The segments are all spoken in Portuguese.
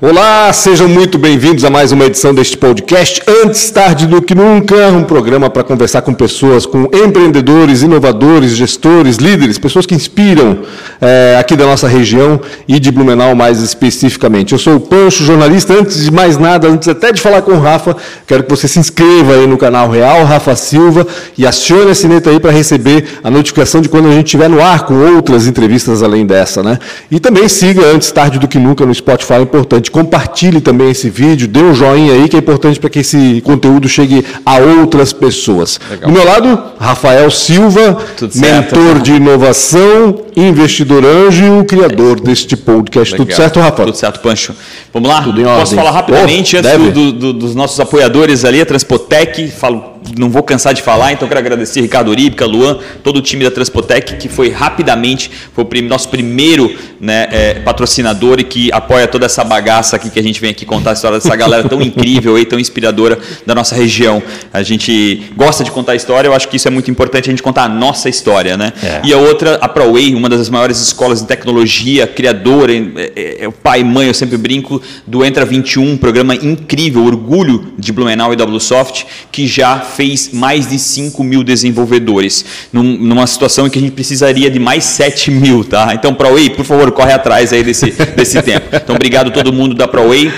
Olá, sejam muito bem-vindos a mais uma edição deste podcast. Antes tarde do que nunca, um programa para conversar com pessoas, com empreendedores, inovadores, gestores, líderes, pessoas que inspiram é, aqui da nossa região e de Blumenau mais especificamente. Eu sou o Pancho, jornalista. Antes de mais nada, antes até de falar com o Rafa, quero que você se inscreva aí no canal Real Rafa Silva e acione a sineta aí para receber a notificação de quando a gente estiver no ar com outras entrevistas além dessa, né? E também siga antes tarde do que nunca no Spotify, é importante compartilhe também esse vídeo, dê um joinha aí, que é importante para que esse conteúdo chegue a outras pessoas. Legal. Do meu lado, Rafael Silva, mentor de inovação, investidor anjo e o criador deste podcast. Legal. Tudo certo, Rafa? Tudo certo, Pancho. Vamos lá? Tudo em Posso falar rapidamente oh, antes do, do, dos nossos apoiadores ali, a Transpotec, falo não vou cansar de falar, então quero agradecer Ricardo Orípica, Luan, todo o time da Transpotec, que foi rapidamente, foi o nosso primeiro né, é, patrocinador e que apoia toda essa bagaça aqui que a gente vem aqui contar a história dessa galera tão incrível e tão inspiradora da nossa região. A gente gosta de contar a história, eu acho que isso é muito importante, a gente contar a nossa história. Né? É. E a outra, a ProWay, uma das maiores escolas de tecnologia, criadora, é, é, é, o pai e mãe, eu sempre brinco, do Entra 21, um programa incrível, orgulho de Blumenau e WSoft, que já fez mais de 5 mil desenvolvedores, num, numa situação em que a gente precisaria de mais 7 mil, tá? Então, ProWay, por favor, corre atrás aí desse, desse tempo. Então, obrigado todo mundo da ProWay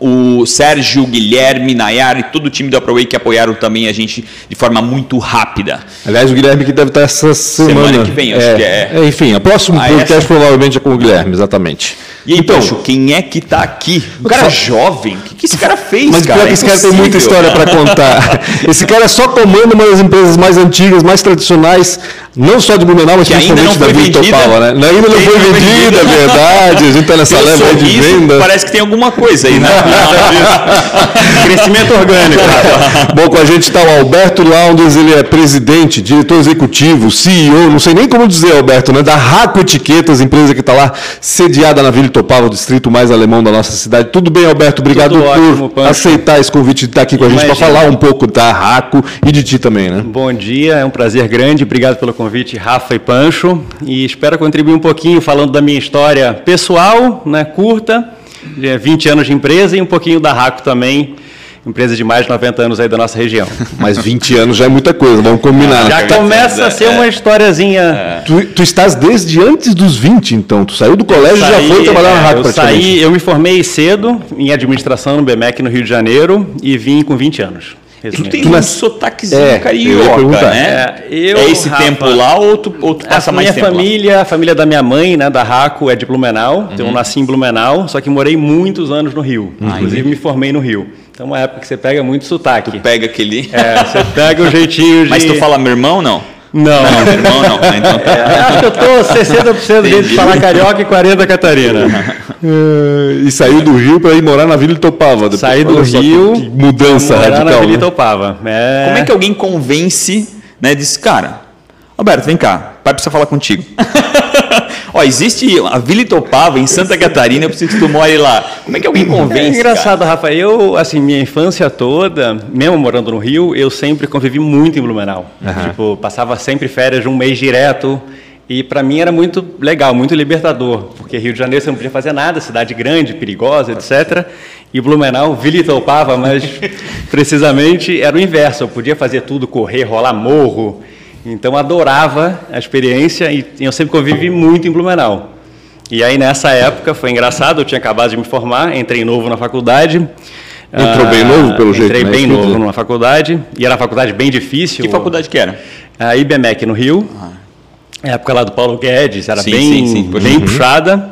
o Sérgio, Guilherme, Nayar e todo o time da ProWay que apoiaram também a gente de forma muito rápida. Aliás, o Guilherme que deve estar essa semana. Semana que vem, acho é, que é. é. Enfim, a próxima ah, podcast essa... provavelmente é com o Guilherme, exatamente. E aí, então, quem é que está aqui? Um cara jovem? O que, que esse cara fez? Mas cara? pior que esse cara tem muita história para contar. esse cara é só comando uma das empresas mais antigas, mais tradicionais, não só de Blumenau, mas que principalmente da Vila Topala, né? Ainda não foi vendida, é verdade. A gente está nessa leva de venda. Parece que tem alguma coisa aí, né? Crescimento orgânico. Bom, com a gente está o Alberto Laundes, ele é presidente, diretor executivo, CEO, não sei nem como dizer, Alberto, né? Da Raco Etiquetas, empresa que está lá sediada na Vila Topava, o distrito mais alemão da nossa cidade. Tudo bem, Alberto? Obrigado Tudo por ótimo, aceitar esse convite de estar aqui com a gente para falar um pouco da Raco e de ti também, né? Bom dia, é um prazer grande. Obrigado pelo convite, Rafa e Pancho. E espero contribuir um pouquinho falando da minha história pessoal, né, curta, 20 anos de empresa e um pouquinho da Raco também empresa de mais de 90 anos aí da nossa região. Mas 20 anos já é muita coisa, vamos combinar. Já começa a ser uma historiazinha. É. Tu, tu, estás desde antes dos 20, então. Tu saiu do colégio e já foi trabalhar na é, eu saí, eu me formei cedo em administração no BMEC no Rio de Janeiro e vim com 20 anos. E tu tem tu um sotaquezinho é, carioca, né? É, eu, é esse Rafa, tempo lá ou tu, ou tu passa mais tempo família, lá? A família da minha mãe, né, da Raco, é de Blumenau. Uhum. Então eu nasci em Blumenau, só que morei muitos anos no Rio. Uhum. Inclusive me formei no Rio. Então, uma época que você pega muito sotaque. Tu pega aquele. É, você pega o jeitinho de. Mas tu fala meu irmão, não? Não. não meu irmão, não. Ah, então... É, acho que eu tô 60% de falar carioca e 40% Catarina. É, e saiu do Rio para ir morar na Vila Itopava. Saí do Rio. mudança morar radical. na Vila né? Itopava. É... Como é que alguém convence, né? Diz, cara, Roberto, vem cá, pai precisa falar contigo. Ó, existe a Vila Itopava em Santa Catarina, eu preciso que tu more lá. Como é que alguém convence? É engraçado, cara? Rafa. Eu, assim, minha infância toda, mesmo morando no Rio, eu sempre convivi muito em Blumenau. Uhum. Tipo, passava sempre férias de um mês direto. E para mim era muito legal, muito libertador, porque Rio de Janeiro você não podia fazer nada, cidade grande, perigosa, etc. E Blumenau, Vila Itopava, mas precisamente era o inverso. Eu podia fazer tudo, correr, rolar morro. Então adorava a experiência e eu sempre convivi muito em Blumenau. E aí nessa época foi engraçado, eu tinha acabado de me formar, entrei novo na faculdade. Entrou bem novo, pelo jeito, Entrei né? bem novo numa faculdade, e era uma faculdade bem difícil. Que faculdade que era? A IBMEC no Rio, ah. época lá do Paulo Guedes, era sim, bem, sim, sim, bem uhum. puxada.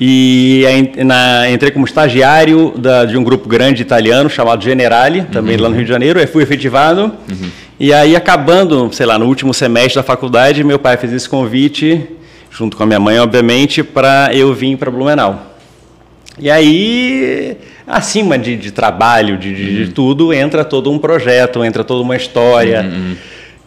E na, entrei como estagiário da, de um grupo grande italiano chamado Generali, também uhum. lá no Rio de Janeiro, aí fui efetivado. Uhum. E aí, acabando, sei lá, no último semestre da faculdade, meu pai fez esse convite, junto com a minha mãe, obviamente, para eu vir para Blumenau. E aí, acima de, de trabalho, de, de, de, tudo, entra todo um projeto, entra toda uma história uhum.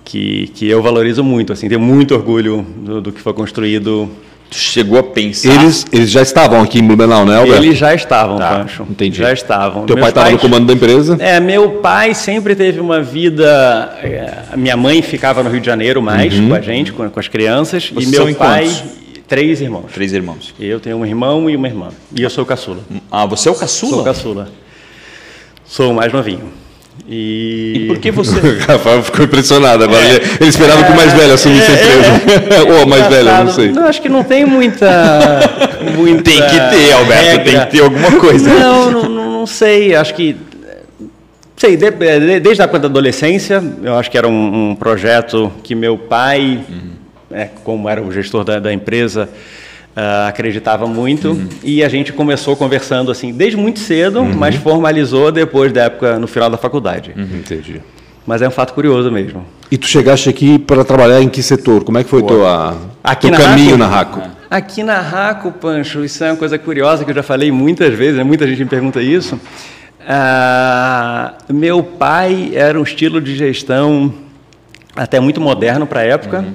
que, que eu valorizo muito. Assim, tenho muito orgulho do, do que foi construído chegou a pensar. Eles, eles já estavam aqui em Blumenau, né, Alberto? Eles já estavam, tá, Pancho. Entendi. Já estavam. Teu Meus pai estava no comando da empresa? É, meu pai sempre teve uma vida. É, minha mãe ficava no Rio de Janeiro mais uhum. com a gente, com, com as crianças. Vocês e meu pai. Três irmãos. Três irmãos. Eu tenho um irmão e uma irmã. E eu sou o caçula. Ah, você é o caçula? Sou o caçula. Sou o mais novinho. E... e por que você. o Rafael ficou impressionado agora. É. Ele esperava é. que o mais velho assumisse a empresa. Ou a mais velha, não sei. Não, acho que não tem muita. muita tem que ter, Alberto, regra. tem que ter alguma coisa. Não, não, não sei. Acho que. Sei, de, de, desde a da adolescência, eu acho que era um, um projeto que meu pai, uhum. é, como era o gestor da, da empresa, Uh, acreditava muito uhum. e a gente começou conversando assim desde muito cedo, uhum. mas formalizou depois da época no final da faculdade. Uhum. Entendi. Mas é um fato curioso mesmo. E tu chegaste aqui para trabalhar em que setor? Como é que foi teu, aqui teu na caminho Raco? na Raco? Aqui na Raco, Pancho, isso é uma coisa curiosa que eu já falei muitas vezes, né? muita gente me pergunta isso. Uh, meu pai era um estilo de gestão até muito moderno para a época, uhum.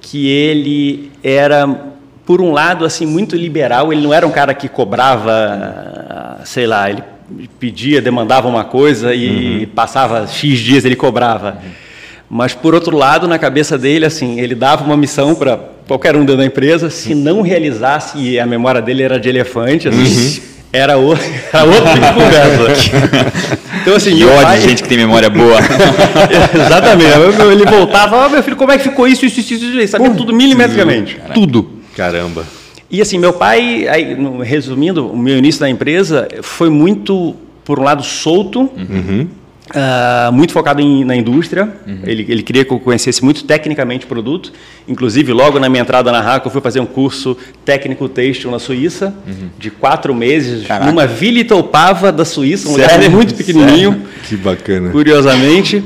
que ele era por um lado, assim, muito liberal. Ele não era um cara que cobrava, sei lá, ele pedia, demandava uma coisa e uhum. passava X dias ele cobrava. Uhum. Mas, por outro lado, na cabeça dele, assim, ele dava uma missão para qualquer um dentro da empresa, se não realizasse, e a memória dele era de elefante, assim, uhum. era, o, era outro tipo de conversa. Então, assim, e ódio pai... de gente que tem memória boa. Exatamente. Ele voltava, oh, meu filho, como é que ficou isso, isso, isso, isso, isso. Sabia tudo milimetricamente. Tudo. Caramba. E assim, meu pai, aí, resumindo, o meu início da empresa foi muito, por um lado, solto, uhum. uh, muito focado em, na indústria. Uhum. Ele, ele queria que eu conhecesse muito tecnicamente o produto. Inclusive, logo na minha entrada na RACO, eu fui fazer um curso técnico têxtil na Suíça, uhum. de quatro meses, Caraca. numa Vila Itopava da Suíça, um Sério? lugar muito pequenininho. Sério? Que bacana. Curiosamente.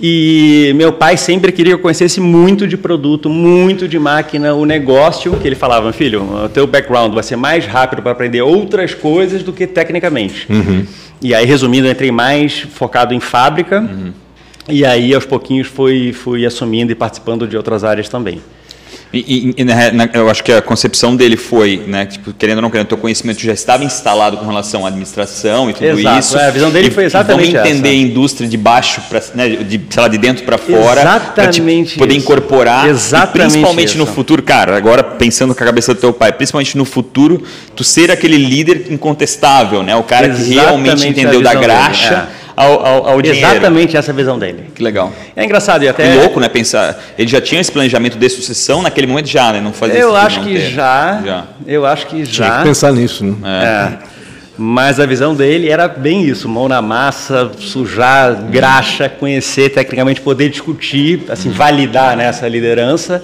E meu pai sempre queria que eu conhecesse muito de produto, muito de máquina, o negócio, que ele falava, filho, o teu background vai ser mais rápido para aprender outras coisas do que tecnicamente. Uhum. E aí, resumindo, eu entrei mais focado em fábrica, uhum. e aí aos pouquinhos fui, fui assumindo e participando de outras áreas também. E, e na, na, eu acho que a concepção dele foi, né, tipo, querendo ou não querendo, o teu conhecimento já estava instalado com relação à administração e tudo Exato, isso. É, a visão dele e, foi exatamente Vamos entender essa. a indústria de baixo, pra, né, de, sei lá, de dentro para fora. Exatamente Poder isso. incorporar. Exatamente principalmente isso. no futuro, cara, agora pensando com a cabeça do teu pai, principalmente no futuro, tu ser aquele líder incontestável, né? O cara exatamente que realmente entendeu da graxa. É ao, ao, ao dinheiro. Exatamente essa visão dele. Que legal. É engraçado e até... Que louco, né? Pensar... Ele já tinha esse planejamento de sucessão naquele momento já, né? Não fazia Eu acho que já, já. Eu acho que já. Tinha que pensar nisso, né? É. é. Mas a visão dele era bem isso, mão na massa, sujar, graxa, conhecer tecnicamente, poder discutir, assim, validar né, essa liderança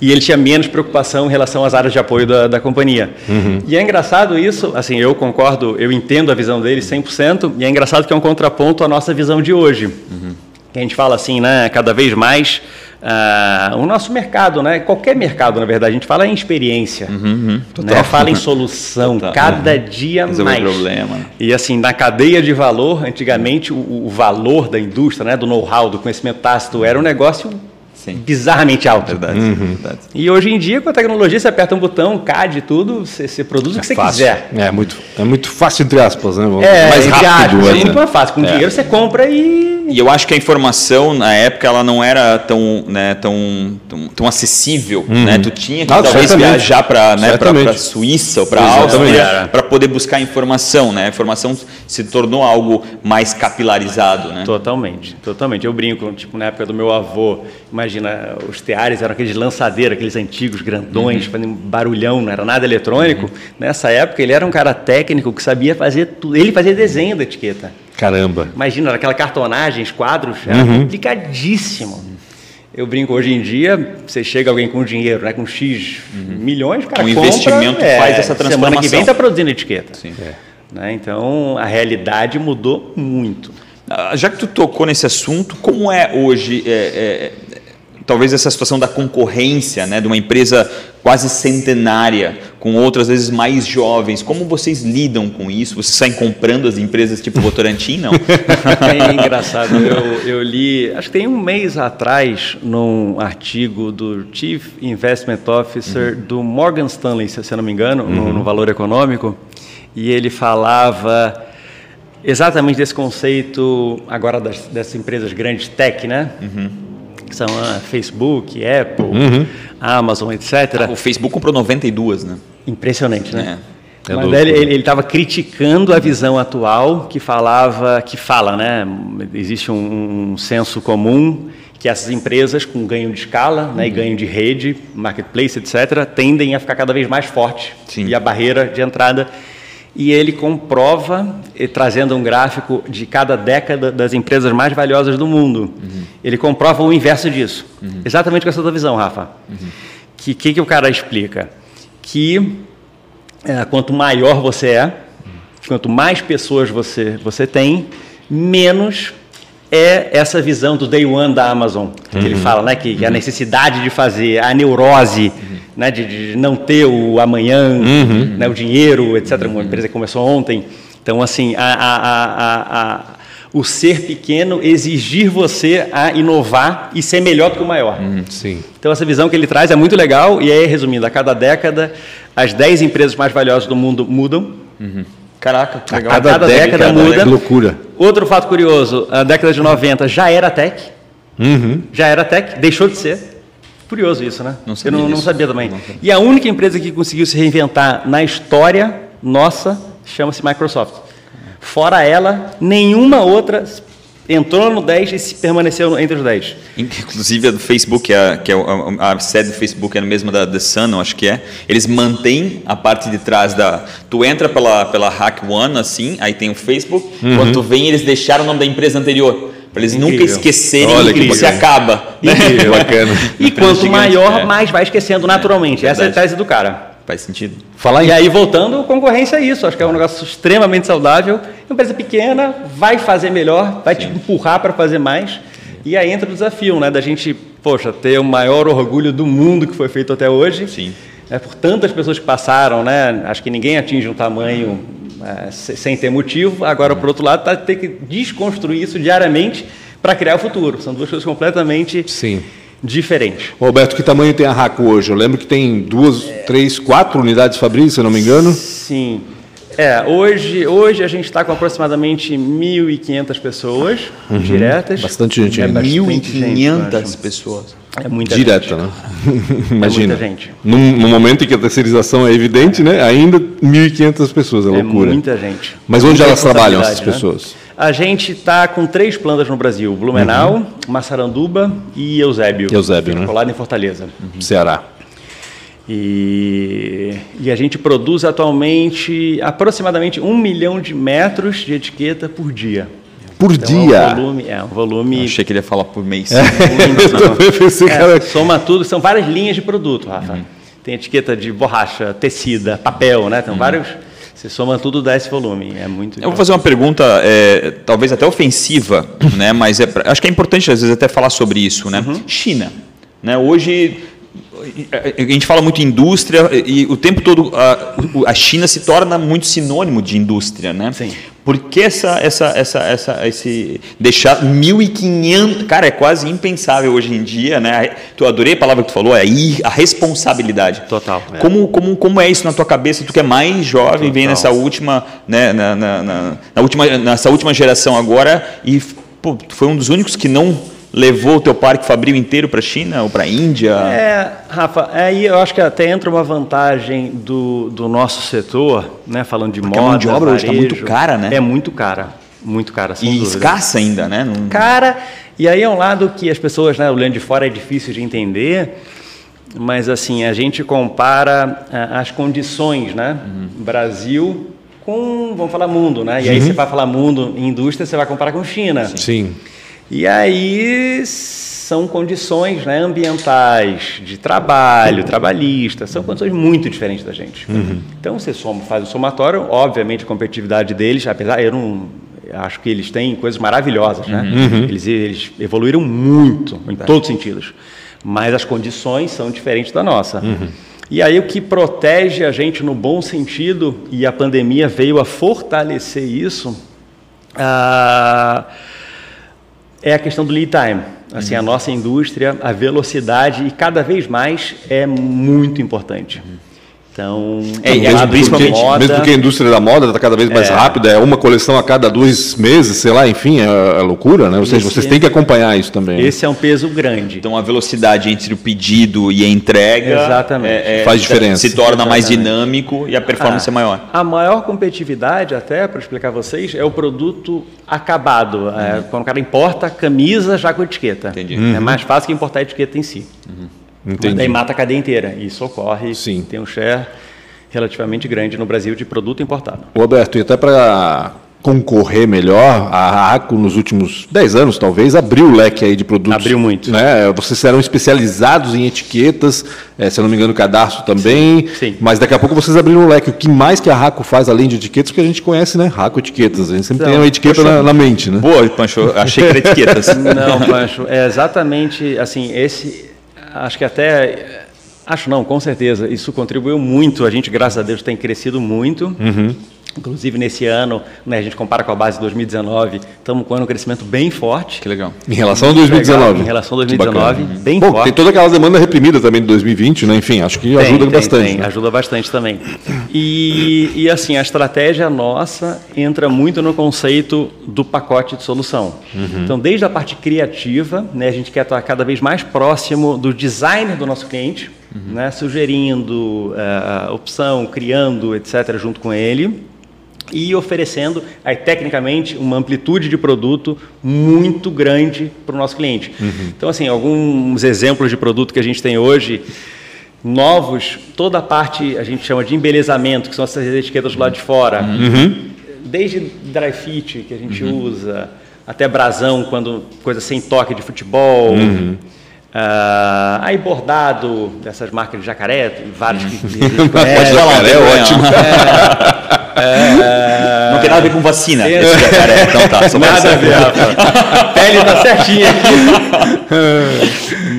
e ele tinha menos preocupação em relação às áreas de apoio da, da companhia. Uhum. E é engraçado isso, assim, eu concordo, eu entendo a visão dele 100%, e é engraçado que é um contraponto à nossa visão de hoje. Uhum. Que a gente fala assim, né, cada vez mais, uh, o nosso mercado, né, qualquer mercado, na verdade, a gente fala em experiência, uhum, uhum. né, fala em solução, Total. cada dia Resolver mais. problema. E assim, na cadeia de valor, antigamente, o, o valor da indústria, né, do know-how, do conhecimento tácito, era um negócio Sim. bizarramente alto. Verdade, uhum. verdade. E hoje em dia, com a tecnologia, você aperta um botão, CAD tudo, você, você produz é o que você fácil. quiser. É muito, é muito fácil, entre aspas, né? É, mais rápido. Aspas, é muito mais fácil. Com é. dinheiro você compra e e eu acho que a informação na época ela não era tão, né, tão, tão, tão acessível, uhum. né? Tu tinha que ah, talvez certamente. viajar para né, para Suíça ou para Áustria para poder buscar informação, né? A informação se tornou algo mais capilarizado, né? Totalmente, totalmente. Eu brinco, tipo na época do meu avô, imagina os teares eram aqueles lançadeiros, aqueles antigos grandões, uhum. fazendo barulhão, não era nada eletrônico. Uhum. Nessa época ele era um cara técnico que sabia fazer tudo. Ele fazia desenho da etiqueta. Caramba. Imagina, aquela cartonagem, quadros, era uhum. complicadíssimo. Eu brinco, hoje em dia, você chega alguém com dinheiro, né, com X uhum. milhões, o cara um compra, investimento é, faz essa transformação. Semana que vem está produzindo etiqueta. Sim. É. Né, então, a realidade mudou muito. Ah, já que tu tocou nesse assunto, como é hoje é, é, talvez essa situação da concorrência, né, de uma empresa quase centenária, com outras vezes mais jovens. Como vocês lidam com isso? Vocês saem comprando as empresas tipo Votorantim, não? É engraçado. Eu, eu li, acho que tem um mês atrás, num artigo do Chief Investment Officer uhum. do Morgan Stanley, se eu não me engano, uhum. no, no Valor Econômico, e ele falava exatamente desse conceito agora das, dessas empresas grandes tech, né? Uhum que são ah, Facebook, Apple, uhum. Amazon, etc. Ah, o Facebook comprou 92, né? Impressionante, né? É. É Mas ele estava criticando a visão atual que falava, que fala, né? Existe um, um senso comum que essas empresas com ganho de escala né, e uhum. ganho de rede, marketplace, etc., tendem a ficar cada vez mais fortes e a barreira de entrada. E ele comprova, trazendo um gráfico de cada década das empresas mais valiosas do mundo. Uhum. Ele comprova o inverso disso. Uhum. Exatamente com essa tua visão, Rafa. O uhum. que, que, que o cara explica? Que é, quanto maior você é, quanto mais pessoas você, você tem, menos é essa visão do day one da Amazon, que uhum. ele fala, né, que, que, a necessidade de fazer, a neurose, uhum. né, de, de, não ter o amanhã, uhum. né, o dinheiro, etc. Uma empresa que começou ontem. Então, assim, a, a, a, o ser pequeno exigir você a inovar e ser melhor do que o maior. Uhum, sim. Então, essa visão que ele traz é muito legal e aí, resumindo, a cada década as 10 empresas mais valiosas do mundo mudam. Uhum. Caraca, que legal. A cada, cada década, década muda. Que loucura. Outro fato curioso, a década de 90 já era tech. Uhum. Já era tech, deixou de ser. Curioso isso, né? Não Eu não, não sabia também. E a única empresa que conseguiu se reinventar na história nossa chama-se Microsoft. Fora ela, nenhuma outra entrou no 10 e se permaneceu entre os 10. Inclusive a do Facebook, a, que é a, a, sede do Facebook é a mesma da The Sun, acho que é. Eles mantêm a parte de trás da. Tu entra pela, pela Hack One, assim, aí tem o Facebook. Uhum. Quando tu vem, eles deixaram o nome da empresa anterior. Para eles Incrível. nunca esquecerem Olha que se acaba. Incrível. Bacana. E quanto maior, é. mais vai esquecendo naturalmente. É, Essa é a tese do cara. Faz sentido. Falar e aí, voltando, concorrência é isso. Acho que é um negócio extremamente saudável. Uma empresa pequena vai fazer melhor, vai Sim. te empurrar para fazer mais. E aí entra o desafio, né? Da gente, poxa, ter o maior orgulho do mundo que foi feito até hoje. Sim. É, por tantas pessoas que passaram, né? Acho que ninguém atinge um tamanho é, sem ter motivo. Agora, por outro lado, tá, tem que desconstruir isso diariamente para criar o futuro. São duas coisas completamente Sim diferente. Roberto, que tamanho tem a Raco hoje? Eu lembro que tem duas, é... três, quatro unidades Fabrício, se eu não me engano. Sim. É, hoje, hoje a gente está com aproximadamente 1.500 pessoas uhum. diretas. Bastante gente. É 1.500 pessoas. É muita Direta, gente. né? Imagina. É muita gente. No, no, momento em que a terceirização é evidente, né? Ainda 1.500 pessoas, é, é loucura. É muita gente. Mas onde elas trabalham, essas né? A gente está com três plantas no Brasil: Blumenau, uhum. Massaranduba e Eusébio. Eusébio, né? Colado em Fortaleza. Uhum. Ceará. E, e, a gente produz atualmente aproximadamente um milhão de metros de etiqueta por dia. Por então dia? É um volume. É um volume... Eu achei que ele ia falar por mês. É. Muito, é, soma tudo, são várias linhas de produto, Rafa. Uhum. Tem etiqueta de borracha, tecida, papel, né? Tem uhum. vários você soma tudo, dá esse volume. É muito. Eu vou fazer uma pergunta, é, talvez até ofensiva, né? Mas é, acho que é importante às vezes até falar sobre isso, né? Uhum. China, né? Hoje a gente fala muito indústria e o tempo todo a, a China se torna muito sinônimo de indústria, né? Sim. Por que essa, essa, essa, essa, esse deixar 1.500, cara, é quase impensável hoje em dia, né? Tu adorei a palavra que tu falou, é a responsabilidade. Total. É. Como, como, como é isso na tua cabeça? Tu que é mais jovem, Total. vem nessa última, né, na, na, na, na, última, nessa última geração agora e pô, foi um dos únicos que não levou o teu parque Fabril inteiro para a China ou para a Índia? É, Rafa, aí eu acho que até entra uma vantagem do, do nosso setor, né, falando de Porque moda, a mão de obra hoje está muito cara, né? É muito cara, muito cara, E dúvida. escassa ainda, né? Não... Cara, e aí é um lado que as pessoas, né, olhando de fora é difícil de entender, mas assim, a gente compara é, as condições, né? Uhum. Brasil com, vamos falar mundo, né? E aí uhum. você vai falar mundo em indústria, você vai comparar com China. Sim. Sim. E aí são condições né, ambientais, de trabalho, trabalhistas, são condições muito diferentes da gente. Uhum. Então você soma, faz o somatório, obviamente a competitividade deles, apesar eu não acho que eles têm coisas maravilhosas, né? Uhum. uhum. Eles, eles, evoluíram muito em todos os sentidos, mas as condições são diferentes da nossa. Uhum. E aí o que protege a gente no bom sentido e a pandemia veio a fortalecer isso. Ah, é a questão do lead time. Assim, uhum. a nossa indústria, a velocidade e cada vez mais é muito importante. Uhum. Então, é, mesmo, principalmente, moda, mesmo porque a indústria da moda está cada vez mais é, rápida, é uma coleção a cada dois meses, sei lá, enfim, é, é loucura, né? Ou seja, vocês têm que acompanhar isso também. Né? Esse né? é um peso grande. Então a velocidade entre o pedido e a entrega Exatamente. É, é, faz diferença. Se torna Exatamente. mais dinâmico e a performance ah, é maior. A maior competitividade, até para explicar a vocês, é o produto acabado. Uhum. quando o cara importa camisa já com etiqueta. Entendi. Uhum. É mais fácil que importar a etiqueta em si. Uhum. Entendi. Daí mata a cadeia inteira. E isso ocorre. Sim. Tem um share relativamente grande no Brasil de produto importado. Roberto, e até para concorrer melhor, a ACO nos últimos 10 anos, talvez, abriu o leque aí de produtos. Abriu muito. Né? Vocês eram especializados em etiquetas, é, se eu não me engano, cadastro também. Sim, sim. Mas daqui a pouco vocês abriram o leque. O que mais que a RACO faz além de etiquetas? Porque a gente conhece, né? RACO Etiquetas. A gente sempre então, tem uma etiqueta na, na, mente, né? Boa, Pancho. Achei que era etiquetas. não, Pancho. É exatamente assim, esse acho que até. Acho não, com certeza. Isso contribuiu muito. A gente, graças a Deus, tem crescido muito. Uhum. Inclusive, nesse ano, né, a gente compara com a base de 2019, estamos com um crescimento bem forte. Que legal. Em relação a 2019? Legal, em relação a 2019, bem Bom, forte. Tem toda aquela demanda reprimida também de 2020, né? enfim, acho que tem, ajuda tem, bastante. Tem, né? ajuda bastante também. E, e, assim, a estratégia nossa entra muito no conceito do pacote de solução. Uhum. Então, desde a parte criativa, né, a gente quer estar cada vez mais próximo do designer do nosso cliente, uhum. né, sugerindo uh, opção, criando, etc., junto com ele e oferecendo, aí, tecnicamente, uma amplitude de produto muito grande para o nosso cliente. Uhum. Então, assim, alguns exemplos de produto que a gente tem hoje, novos, toda a parte, a gente chama de embelezamento, que são essas etiquetas do lado de fora, uhum. desde dry fit, que a gente uhum. usa, até brasão, quando coisa sem toque de futebol, uhum. Uh, aí bordado dessas marcas de jacaré, vários que, que conhece. jacaré é ótimo. É, é, não tem nada a ver com vacina. Esse jacaré, então tá. Só nada a ver, A pele tá certinha aqui.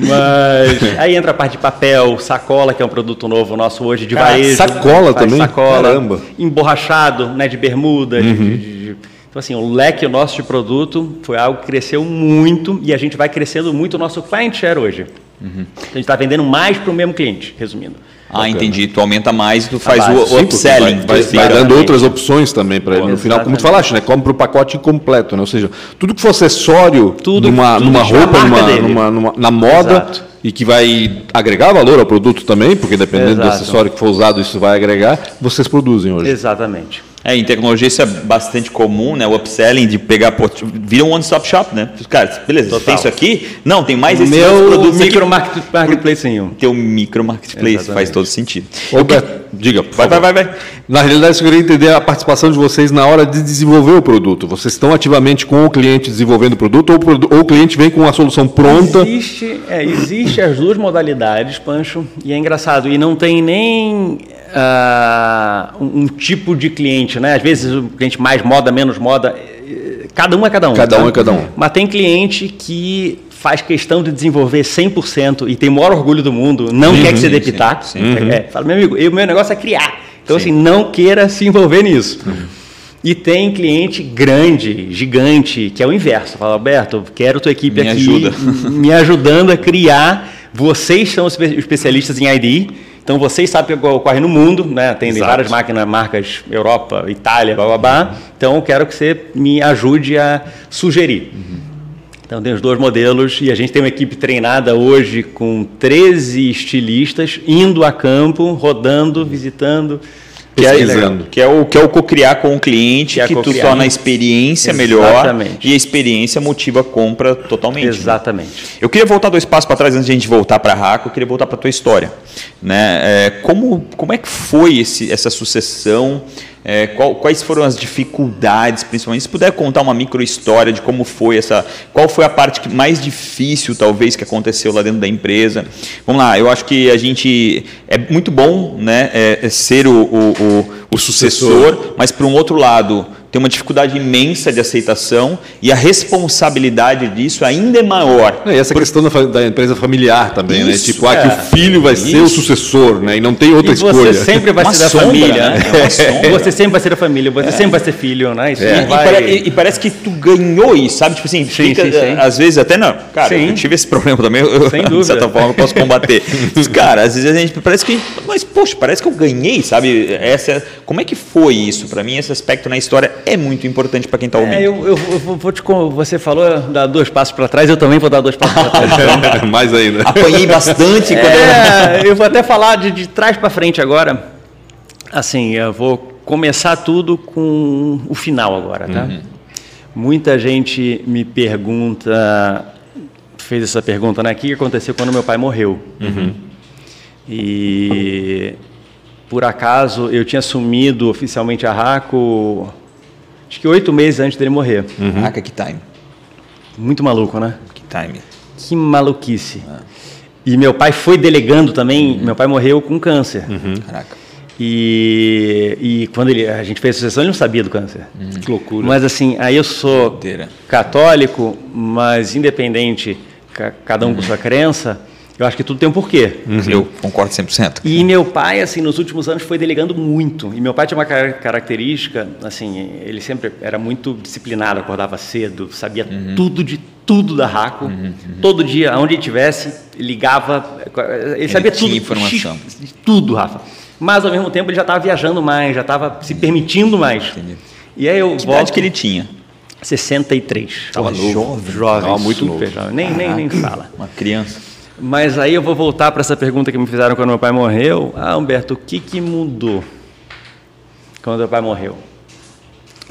Mas aí entra a parte de papel, sacola, que é um produto novo nosso hoje de Cara, varejo. Sacola também? Sacola. Caramba. Emborrachado, né, de bermuda, uhum. de, de então, assim, o leque nosso de produto foi algo que cresceu muito e a gente vai crescendo muito o nosso client share hoje. Uhum. Então, a gente está vendendo mais para o mesmo cliente, resumindo. Ah, Bacana. entendi. Tu aumenta mais e tu faz o, o upselling. Vai, vai, vai dando outras opções também para ele. No final, como tu falaste, né? Compra o pacote incompleto, né? Ou seja, tudo que for acessório tudo, numa, tudo numa roupa, numa, numa, numa, na moda, Exato. e que vai agregar valor ao produto também, porque dependendo Exato. do acessório que for usado, isso vai agregar, vocês produzem hoje. Exatamente. É, em tecnologia isso é bastante comum, né? O upselling de pegar, vira um one-stop shop, né? Cara, beleza, Total. tem isso aqui? Não, tem mais esse Meu produto micro aqui. marketplace em um. Teu micro marketplace Exatamente. faz todo sentido. Roberto, que... diga, vai, vai, vai, vai. Na realidade, eu queria entender a participação de vocês na hora de desenvolver o produto. Vocês estão ativamente com o cliente desenvolvendo o produto ou, ou o cliente vem com a solução pronta? Existe, é, existe as duas modalidades, Pancho, e é engraçado. E não tem nem uh, um tipo de cliente, né? Às vezes o cliente mais moda, menos moda, cada um é cada um. Cada tá? um é cada um. Mas tem cliente que faz questão de desenvolver 100% e tem o maior orgulho do mundo, não uhum, quer que você dê pitaco. É, fala, meu amigo, o meu negócio é criar. Então, sim. assim, não queira se envolver nisso. Uhum. E tem cliente grande, gigante, que é o inverso. Fala, Alberto, quero tua equipe me aqui ajuda. me ajudando a criar. Vocês são os especialistas em ID então vocês sabem que ocorre no mundo, né? Tem Exato. várias máquinas, marcas Europa, Itália, blá blá blá. Então eu quero que você me ajude a sugerir. Uhum. Então tem os dois modelos e a gente tem uma equipe treinada hoje com 13 estilistas indo a campo, rodando, visitando que é, que é o que é o co-criar com o cliente, que, que tu torna a experiência Exatamente. melhor e a experiência motiva a compra totalmente. Né? Exatamente. Né? Eu queria voltar dois passos para trás antes de a gente voltar para a Raco, eu queria voltar para a tua história. Né? É, como, como é que foi esse, essa sucessão? É, qual, quais foram as dificuldades, principalmente? Se puder contar uma micro história de como foi essa. Qual foi a parte mais difícil, talvez, que aconteceu lá dentro da empresa? Vamos lá, eu acho que a gente. É muito bom né, é, é ser o, o, o, o sucessor, mas, por um outro lado, tem uma dificuldade imensa de aceitação e a responsabilidade disso ainda é maior. É, e essa Por... questão da, da, empresa familiar também, né? isso, né? Tipo, ah, que o é. filho vai isso. ser o sucessor, né? E não tem outra e escolha. Você sempre vai ser da sombra, família, né? É você sempre vai ser da família, você é. sempre vai ser filho, né? Isso é. vai... e, e, parece que tu ganhou isso, sabe? Tipo assim, sim, fica, sim, sim. às vezes até não. Cara, sim. eu tive esse problema também, eu, Sem dúvida. de certa forma eu posso combater. cara, às vezes a gente parece que, mas poxa, parece que eu ganhei, sabe? Essa, como é que foi isso? Para mim, esse aspecto na história é muito importante para quem está ouvindo. É, eu, eu, eu, vou te, você falou dar dois passos para trás, eu também vou dar dois passos para trás. Mais ainda. Apanhei bastante. É, eu... eu vou até falar de, de trás para frente agora. Assim, eu vou começar tudo com o final agora, tá? Uhum. Muita gente me pergunta, fez essa pergunta, né? O que aconteceu quando meu pai morreu? Uhum. E por acaso eu tinha assumido oficialmente a RACO acho que oito meses antes dele morrer. Uhum. Caraca, que time. Muito maluco, né? Que time. Que maluquice. Ah. E meu pai foi delegando também, uhum. meu pai morreu com câncer. Uhum. Caraca. E, e quando ele, a gente fez a sucessão, ele não sabia do câncer. Uhum. Que loucura. Mas assim, aí eu sou católico, mas independente, cada um com sua crença, eu acho que tudo tem um porquê. Uhum. Eu concordo 100%. E meu pai, assim, nos últimos anos foi delegando muito. E meu pai tinha uma característica, assim, ele sempre era muito disciplinado, acordava cedo, sabia uhum. tudo de tudo da Raco. Uhum, uhum. Todo dia, aonde ele estivesse, ligava, ele, ele sabia tudo. informação. De tudo, Rafa. Mas ao mesmo tempo ele já estava viajando mais, já estava se permitindo mais. Entendi. E aí eu que volto que ele tinha? 63. Estava jovem. Jovem, muito novo. Jovem. Nem, nem, nem fala. Uma criança. Mas aí eu vou voltar para essa pergunta que me fizeram quando meu pai morreu. Ah, Humberto, o que, que mudou quando meu pai morreu?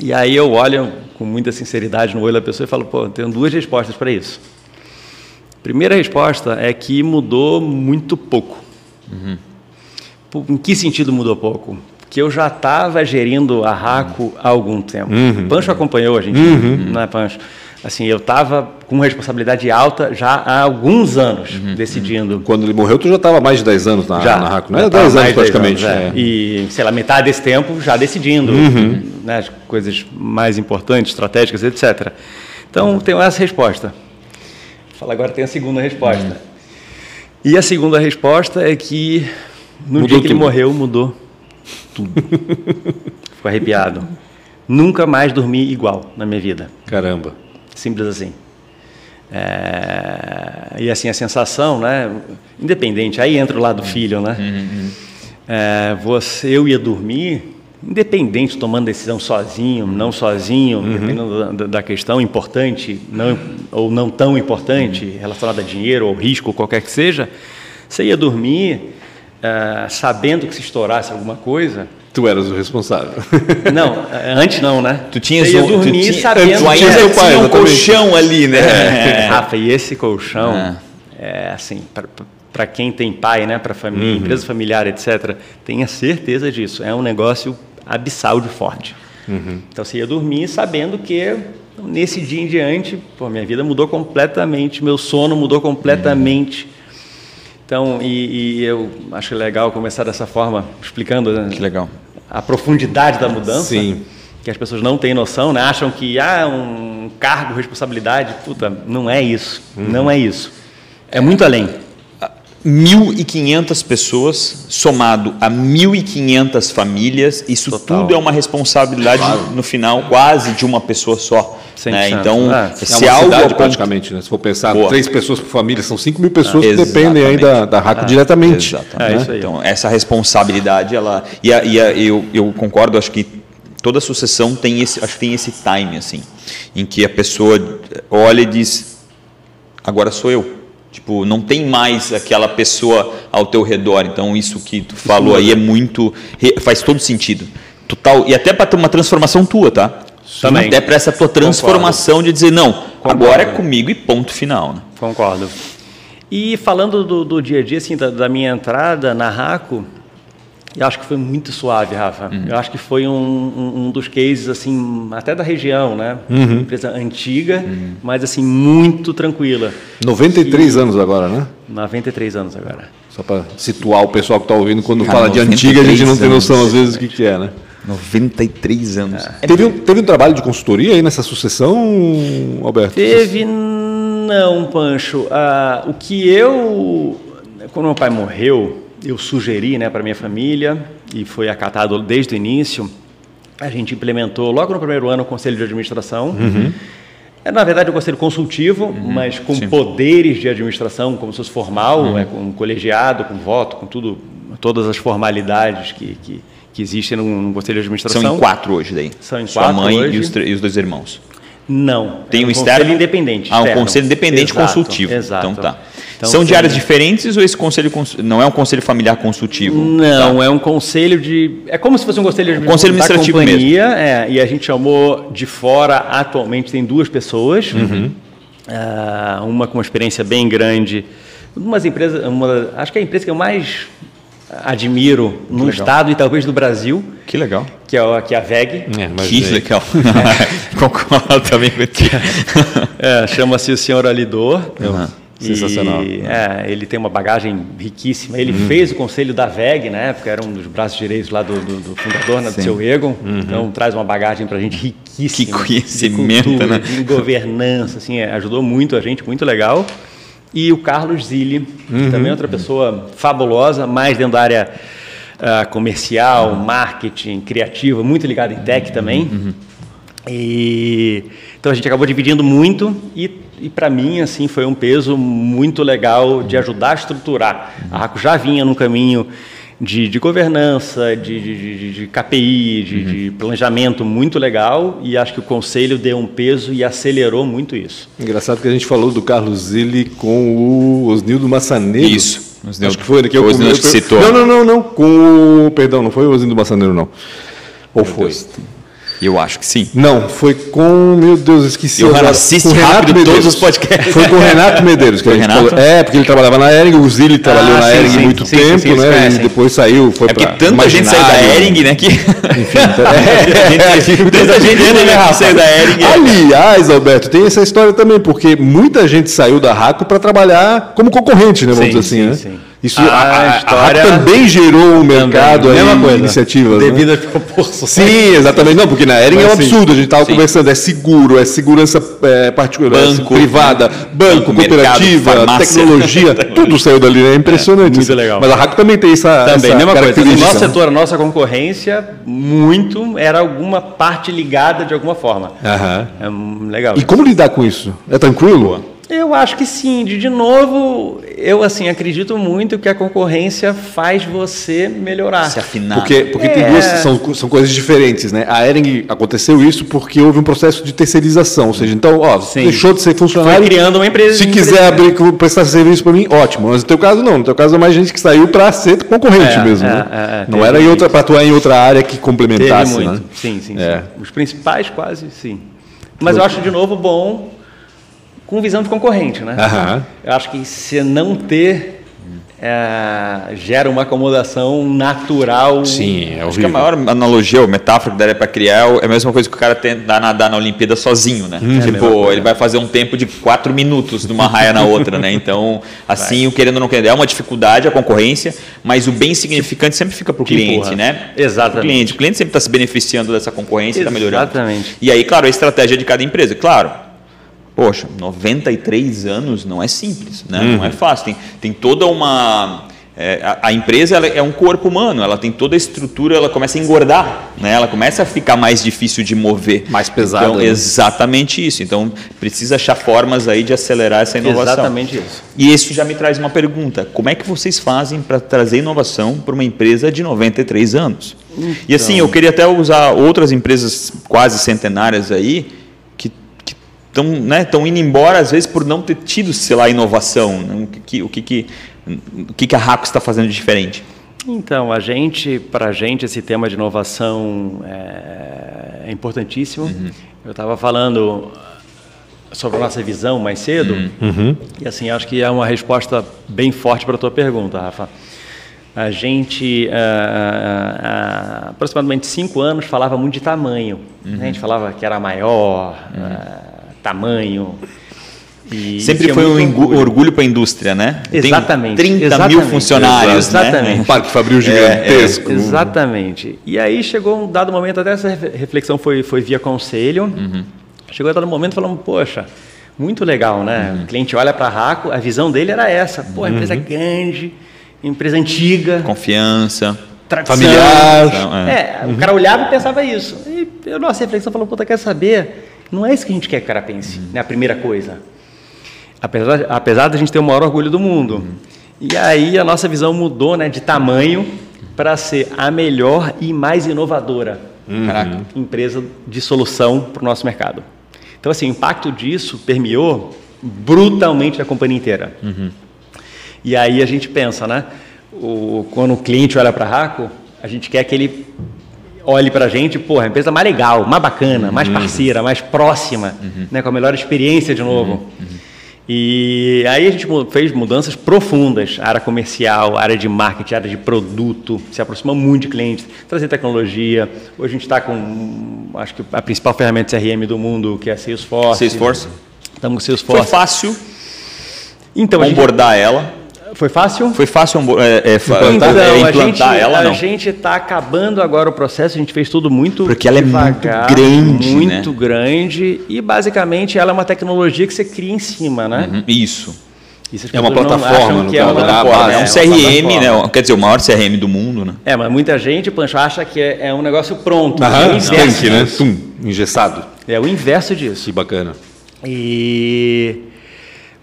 E aí eu olho com muita sinceridade no olho da pessoa e falo, pô, tenho duas respostas para isso. Primeira resposta é que mudou muito pouco. Uhum. Em que sentido mudou pouco? Porque eu já estava gerindo a RACO há algum tempo. Uhum. Pancho acompanhou a gente, uhum. não é Pancho? assim, eu estava com responsabilidade alta já há alguns anos uhum, decidindo. Quando ele morreu, tu já estava mais de 10 anos na, já, na RACO, não é? 10 anos praticamente. Anos, é. É. E, sei lá, metade desse tempo já decidindo uhum. né, as coisas mais importantes, estratégicas, etc. Então, tenho essa resposta. Fala agora, tem a segunda resposta. Uhum. E a segunda resposta é que no mudou dia que tudo. ele morreu, mudou tudo. Ficou arrepiado. Nunca mais dormi igual na minha vida. Caramba. Simples assim. É, e assim, a sensação, né? Independente, aí entra o lado do uhum. filho, né? Uhum. É, você, eu ia dormir, independente, tomando decisão sozinho, não sozinho, uhum. dependendo da, da, questão importante não, ou não tão importante, uhum. relacionada a dinheiro ou risco, qualquer que seja, você ia dormir é, sabendo que se estourasse alguma coisa, Tu eras o responsável. Não, antes não, né? Tu tinhas um, dormir tu tinha, sabendo tu ainda tinha pai, um colchão ali, né? É. Rafa, e esse colchão, é, é assim, para quem tem pai, né, para família, uhum. empresa familiar, etc., tenha certeza disso. É um negócio abissal de forte. Uhum. Então você ia dormir sabendo que nesse dia em diante, pô, minha vida mudou completamente, meu sono mudou completamente. Então, e, e, eu acho legal começar dessa forma, explicando né, que legal. a profundidade da mudança. Sim. Que as pessoas não têm noção, né? acham que ah, um cargo, responsabilidade, puta, não é isso. Uhum. Não é isso. É muito além. 1.500 pessoas, somado a 1.500 famílias, isso Total. tudo é uma responsabilidade claro. no final quase de uma pessoa só. Né? Então, é, se é uma cidade praticamente, né? se for pensar, Boa. três pessoas por família, são 5 mil pessoas que dependem aí da, da RACO é, diretamente. Exatamente. Né? Então, essa responsabilidade, ela, e, a, e a, eu, eu concordo, acho que toda sucessão tem esse, acho que tem esse time, assim, em que a pessoa olha e diz, agora sou eu. Tipo, não tem mais aquela pessoa ao teu redor. Então, isso que tu falou aí é muito. faz todo sentido. Total, e até para ter uma transformação tua, tá? Também. Até para essa tua transformação Concordo. de dizer, não, Concordo. agora é comigo e ponto final. Né? Concordo. E falando do, do, dia a dia, assim, da, da minha entrada na RACO, eu acho que foi muito suave, Rafa. Uhum. Eu acho que foi um, um, um, dos cases, assim, até da região, né? Uhum. Empresa antiga, uhum. mas, assim, muito tranquila. 93 anos agora, né? 93 anos agora. Só para situar o pessoal que está ouvindo, quando Cara, fala de antiga, a gente não tem noção, às vezes, o que, que é, né? 93 anos. É. Teve, um, teve um trabalho de consultoria aí nessa sucessão, Alberto? Teve, não, Pancho. Ah, o que eu, quando meu pai morreu, eu sugeri né, para minha família, e foi acatado desde o início, a gente implementou logo no primeiro ano o conselho de administração. Uhum. É, na verdade, um conselho consultivo, uhum, mas com sim. poderes de administração, como se fosse formal, uhum. é, com um colegiado, com voto, com tudo, todas as formalidades que, que, que existem no, no, conselho de administração. São em quatro hoje daí? São em Sua quatro mãe hoje. E, os, e os dois irmãos? Não. Tem é um, um externo? conselho independente. Ah, um conselho independente exato, consultivo. Exato. Então tá. Então, São de áreas diferentes ou esse conselho não é um conselho familiar consultivo? Não, tá. é um conselho de. É como se fosse um conselho de conselho administrativo da companhia, mesmo. É, e a gente chamou de fora, atualmente tem duas pessoas. Uhum. Uh, uma com uma experiência bem grande. Umas empresas, uma, acho que é a empresa que eu mais admiro que no legal. estado e talvez no Brasil. Que legal. Que é, que é a VEG. É, que é... legal. Concordo também com é, Chama-se o senhor Alidor. Uhum. Sensacional. E, é, ele tem uma bagagem riquíssima. Ele uhum. fez o conselho da VEG na época, era um dos braços direitos lá do, do, do fundador, né, do seu Egon. Uhum. Então traz uma bagagem para a gente riquíssima. Que conhecimento, de cultura, né? De governança, assim, é, ajudou muito a gente, muito legal. E o Carlos Zilli, uhum. também é outra pessoa fabulosa, mais dentro da área uh, comercial, marketing, criativa, muito ligado em tech também. Uhum. E então a gente acabou dividindo muito e, e para mim assim foi um peso muito legal de ajudar a estruturar. A Raco já vinha num caminho de, de governança, de, de, de KPI, de, uhum. de, planejamento muito legal e acho que o conselho deu um peso e acelerou muito isso. Engraçado que a gente falou do Carlos Zilli com o Osnildo Massaneiro. Isso. Osnildo. Acho que foi, né? Que eu, Osnildo eu, que citou. Não, não, não, não. Com o, perdão, não foi o Osnildo Massaneiro, não. Ou Meu foi? Deus. Eu acho que sim. Não, foi com. Meu Deus, esqueci. Eu assiste rápido Medeiros. todos os podcasts. Foi com o Renato Medeiros. Que a gente Renato? Falou. É, porque ele trabalhava na Ering, o Zilli trabalhou ah, na Ering muito sim, tempo, sim, né? E depois saiu. Foi é porque tanta gente saiu da Ering, né? Que... Enfim, é, tanta gente né, saiu da Ering. Aliás, Alberto, tem essa história também, porque muita gente saiu da Raco para trabalhar como concorrente, né? Vamos dizer assim, né? Sim. Isso ah, a, a, história a também gerou um mercado também, aí, coisa. iniciativas. Né? Devido né? às proporções. Sim, exatamente. Não, porque na Ering é um absurdo. A gente estava conversando, é seguro, é segurança é, particular, banco, privada, banco, banco cooperativa, mercado, tecnologia, tudo saiu dali, né? É impressionante. É, muito legal. Mas a RACO também tem essa. Também, essa mesma coisa. No nosso setor, a nossa concorrência, muito era alguma parte ligada de alguma forma. Aham. É legal. E como lidar com isso? É tranquilo? Boa. Eu acho que sim. De, de novo, eu assim acredito muito que a concorrência faz você melhorar. Se afinar. Porque, porque é. tem duas são, são coisas diferentes, né? A Ering aconteceu isso porque houve um processo de terceirização, ou seja, então, ó, sim. deixou de ser funcionário. Foi criando uma empresa. Se quiser abrir prestar serviço para mim, ótimo. Mas no teu caso não. No teu caso é mais gente que saiu para ser concorrente é, mesmo, é, né? É, é, não era em outra para atuar em outra área que complementasse, Teve muito. Né? Sim, sim, sim. Os principais quase, sim. Mas eu acho de novo bom com visão de concorrente, né? Uhum. Eu acho que se não ter é, gera uma acomodação natural. Sim, é horrível. Acho que a maior analogia ou metáfora que daria para criar é a mesma coisa que o cara tenta nadar na Olimpíada sozinho, né? Hum, tipo, é ele vai fazer um tempo de quatro minutos de uma raia na outra, né? Então, assim, o querendo ou não querendo, é uma dificuldade a concorrência, mas o bem significante sempre fica para o cliente, empurra. né? Exatamente. O cliente, o cliente sempre está se beneficiando dessa concorrência e está melhorando. Exatamente. E aí, claro, a estratégia de cada empresa. Claro, Poxa, 93 anos não é simples, né? Uhum. não é fácil. Tem, tem toda uma. É, a, a, empresa é um corpo humano, ela tem toda a estrutura, ela começa a engordar, né? ela começa a ficar mais difícil de mover. Mais pesada. Então, né? Exatamente isso. Então, precisa achar formas aí de acelerar essa inovação. Exatamente isso. E isso já me traz uma pergunta: como é que vocês fazem para trazer inovação para uma empresa de 93 anos? Então... E assim, eu queria até usar outras empresas quase centenárias aí estão né, indo embora, às vezes, por não ter tido, sei lá, inovação. Né? O, que, o, que, que, o que, que a Raco está fazendo de diferente? Então, a gente, para a gente, esse tema de inovação é, é importantíssimo. Uhum. Eu estava falando sobre a nossa visão mais cedo, uhum. uhum. e assim, acho que é uma resposta bem forte para a tua pergunta, Rafa. A gente, há aproximadamente cinco anos, falava muito de tamanho. Uhum. A gente falava que era maior, uhum tamanho. E Sempre foi um orgulho, orgulho para a indústria, né? Exatamente. Tem 30 exatamente, mil funcionários, né? exatamente. né? Um parque fabril gigantesco. É, é, exatamente. E aí chegou um dado momento, até essa reflexão foi, foi via conselho. Uhum. Chegou um dado momento falando, poxa, muito legal, né? Uhum. O cliente olha para a Raco, a visão dele era essa. Pô, a empresa é uhum. grande, empresa antiga. Confiança. Tradição. Familiar. Então, é, é uhum. o cara olhava e pensava isso. E a nossa reflexão falou, puta, quer saber? Não é isso que a gente quer que o cara pense, uhum. né? A primeira coisa. Apesar, apesar da gente ter o maior orgulho do mundo. Uhum. E aí a nossa visão mudou né, de tamanho para ser a melhor e mais inovadora uhum. empresa de solução para o nosso mercado. Então, assim, o impacto disso permeou brutalmente a companhia inteira. Uhum. E aí a gente pensa, né? O, quando o cliente olha para a Raco, a gente quer que ele olhe para a gente, porra, a empresa mais legal, mais bacana, mais uhum. parceira, mais próxima, uhum. né, com a melhor experiência de novo. Uhum. uhum. E aí a gente fez mudanças profundas, área comercial, área de marketing, área de produto, se aproxima muito de clientes, trazer tecnologia. Hoje a gente está com, acho que a principal ferramenta CRM do mundo, que é a Salesforce. Salesforce. Estamos com Salesforce. Foi fácil então, abordar gente... ela foi fácil? Foi fácil é, é, então, é, implantar a gente, ela, não? A gente está acabando agora o processo, a gente fez tudo muito Porque ela devagar, é muito grande, Muito né? grande e basicamente ela é uma tecnologia que você cria em cima, né? Uhum, isso. isso é uma plataforma, no é, uma plataforma. é um CRM, né? Quer dizer, o maior CRM do mundo, né? É, mas muita gente, Pancho, acha que é, é um negócio pronto. Aham, é o inverso, né? Tum, engessado. É o inverso disso. Que bacana. E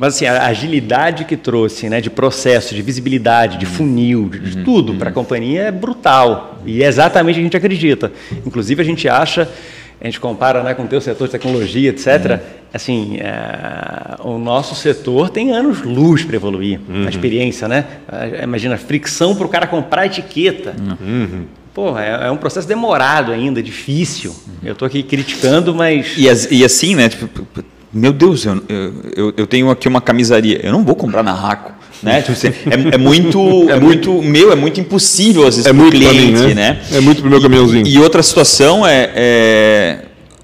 mas assim, a agilidade que trouxe, né, de processo, de visibilidade, de funil, de, de uhum. tudo para a companhia é brutal. E é exatamente o que a gente acredita. Inclusive a gente acha, a gente compara né, com o teu setor de tecnologia, etc. Uhum. Assim, é, o nosso setor tem anos luz para evoluir. Uhum. A experiência, né? Imagina, fricção para o cara comprar a etiqueta. Uhum. Porra, é, é, um processo demorado ainda, difícil. Eu estou aqui criticando, mas. E, e assim, né? Tipo, meu Deus, eu, eu, eu, tenho aqui uma camisaria, eu não vou comprar na Raco. Né? Tipo assim, é, é, muito, é muito meu, é muito impossível às vezes é muito cliente, mim, né? né? É muito pro meu caminhãozinho. E, e outra situação é, é,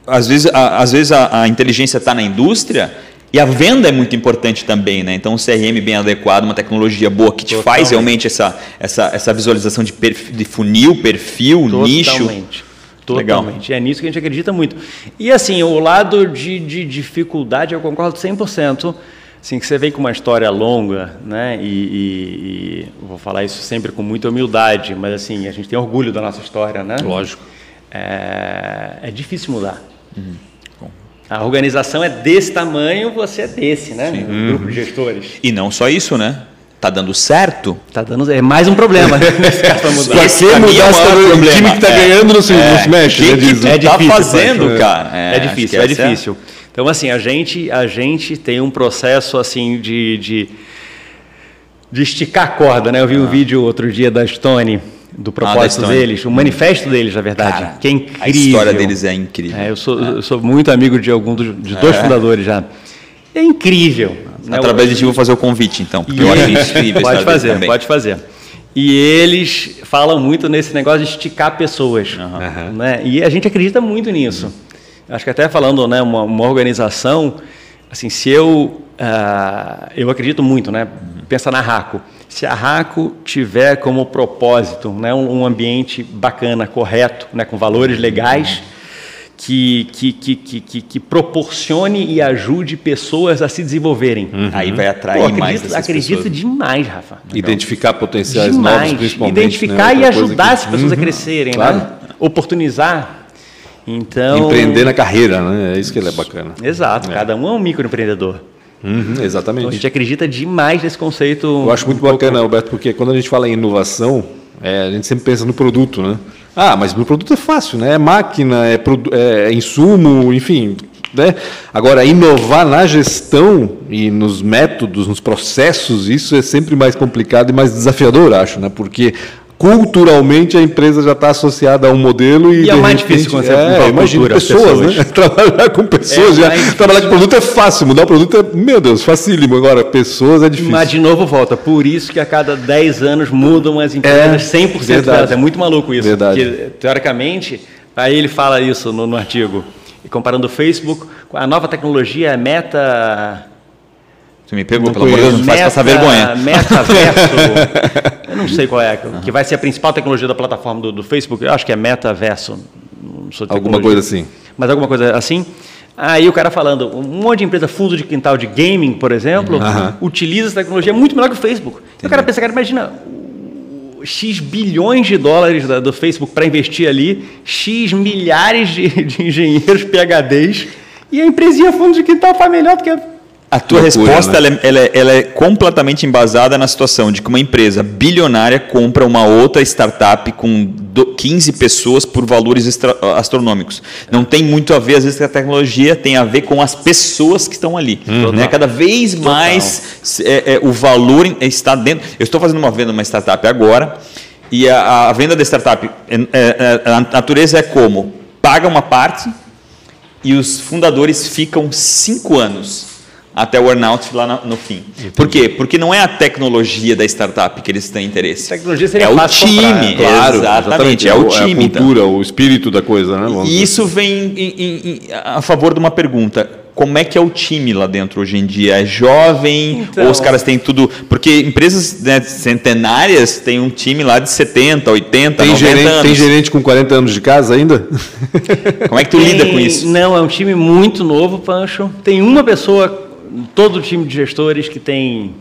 às vezes, a, às vezes a, a inteligência está na indústria e a venda é muito importante também, né? Então, um CRM bem adequado, uma tecnologia boa que te Totalmente. faz realmente essa, essa, essa visualização de, perfil, de funil, perfil, Totalmente. nicho. Totalmente. Legal. É nisso que a gente acredita muito. E assim, o lado de, de dificuldade, eu concordo 100%. Assim, que você vem com uma história longa, né? E, e, e, vou falar isso sempre com muita humildade, mas assim, a gente tem orgulho da nossa história, né? Lógico. É, é difícil mudar. Uhum. A organização é desse tamanho, você é desse, né? Sim. Um grupo de gestores. E não só isso, né? Tá dando certo? Tá dando É mais um problema. Vai ser mudar é o time que está é. ganhando no se, é. se mexe. Quem né, que é tá fazendo, é. cara? É, é difícil, é, é difícil. Então, assim, a gente, a gente tem um processo assim de, de, de esticar a corda, né? Eu vi ah. um vídeo outro dia da Stone, do ah, propósito ah, deles, o manifesto deles, na verdade, cara, que é incrível. A história deles é incrível. É, eu, sou, eu sou muito amigo de algum dos, de dois fundadores já. É incrível. Né? Através de ti vou fazer o convite, então, porque e eu acho incrível. Pode fazer, também. pode fazer. E eles falam muito nesse negócio de esticar pessoas. Uhum. Né? E a gente acredita muito nisso. Uhum. Acho que até falando né, uma, uma organização, assim, se eu, uh, eu acredito muito, né? Uhum. Pensa na RACO. Se a RACO tiver como propósito né, um, um ambiente bacana, correto, né, com valores legais, que, que, que, que, que, proporcione e ajude pessoas a se desenvolverem. Uhum. Aí vai atrair Pô, acredito, mais Acredito pessoas. demais, Rafa. Identificar potenciais demais. novos, principalmente. Identificar né? e ajudar as pessoas uhum. a crescerem, claro. né? Oportunizar. Então... Empreender na carreira, né? É isso que ele é bacana. Exato, é. cada um é um microempreendedor. Uhum, exatamente. Então, a gente acredita demais nesse conceito. Eu acho muito um bacana, pouco... Alberto, porque quando a gente fala em inovação, é, a gente sempre pensa no produto, né? Ah, mas o produto é fácil, né? É máquina, é, é insumo, enfim. Né? Agora, inovar na gestão e nos métodos, nos processos, isso é sempre mais complicado e mais desafiador, acho, né? Porque culturalmente a empresa já está associada a um modelo e, e é mais difícil quando você é, imagina pessoas, pessoas, né? Trabalhar com pessoas, é já, trabalhar com produto é fácil, mudar o produto é, meu Deus, facílimo. Agora, pessoas é difícil. Mas de novo volta, por isso que a cada 10 anos mudam as empresas é, 100% verdade. delas. É muito maluco isso. Verdade. Porque, teoricamente, aí ele fala isso no, no artigo, e comparando o Facebook, a nova tecnologia é meta Você me pegou, não pelo amor de Deus, não faz passar vergonha. Metaverso, eu não sei qual é, que vai ser a principal tecnologia da plataforma do, do Facebook, eu acho que é metaverso. alguma coisa assim. Mas alguma coisa assim. Aí o cara falando, um monte de empresa fundo de quintal de gaming, por exemplo, uhum. utiliza essa tecnologia muito melhor que o Facebook. Entendi. o cara pensa, cara, imagina, X bilhões de dólares do Facebook para investir ali, X milhares de, de engenheiros PHDs, e a empresinha fundo de quintal faz melhor do que a tua Loucura, resposta né? ela, é, ela, é, ela, é, completamente embasada na situação de que uma empresa bilionária compra uma outra startup com 15 pessoas por valores extra, astronômicos. Não tem muito a ver, às vezes, com a tecnologia, tem a ver com as pessoas que estão ali. Uhum. Né? Cada vez mais é, é, o valor está dentro. Eu estou fazendo uma venda uma startup agora, e a, a venda da startup, é, é, a natureza é como? Paga uma parte e os fundadores ficam cinco anos até o earnout lá no, fim. Entendi. Por quê? Porque não é a tecnologia da startup que eles têm interesse. A tecnologia seria é o time, comprar, é. claro, exatamente, exatamente, é o time. É a cultura, então. o espírito da coisa, né? e isso vem em, em, em, a favor de uma pergunta como é que é o time lá dentro hoje em dia? É jovem? Então, ou os caras têm tudo. Porque empresas né, centenárias têm um time lá de 70, 80, tem 90 gerente, anos. Tem gerente com 40 anos de casa ainda? Como é que tu tem, lida com isso? Não, é um time muito novo, Pancho. Tem uma pessoa todo o time de gestores que tem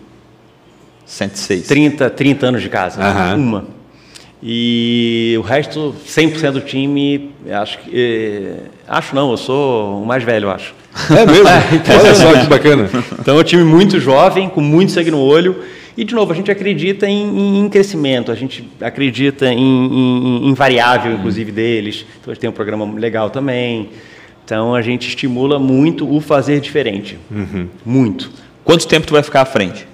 106. 30, 30 anos de casa. Uhum. Uma. E o resto, 100% do time, acho que. Eh, acho não, eu sou o mais velho, acho. É mesmo? É, Olha só que bacana. Então é um time muito jovem, com muito sangue no olho. E, de novo, a gente acredita em, em crescimento, a gente acredita em, em, em variável, inclusive, deles. Então, a gente tem um programa legal também. Então a gente estimula muito o fazer diferente. Uhum. Muito. Quanto tempo tu vai ficar à frente?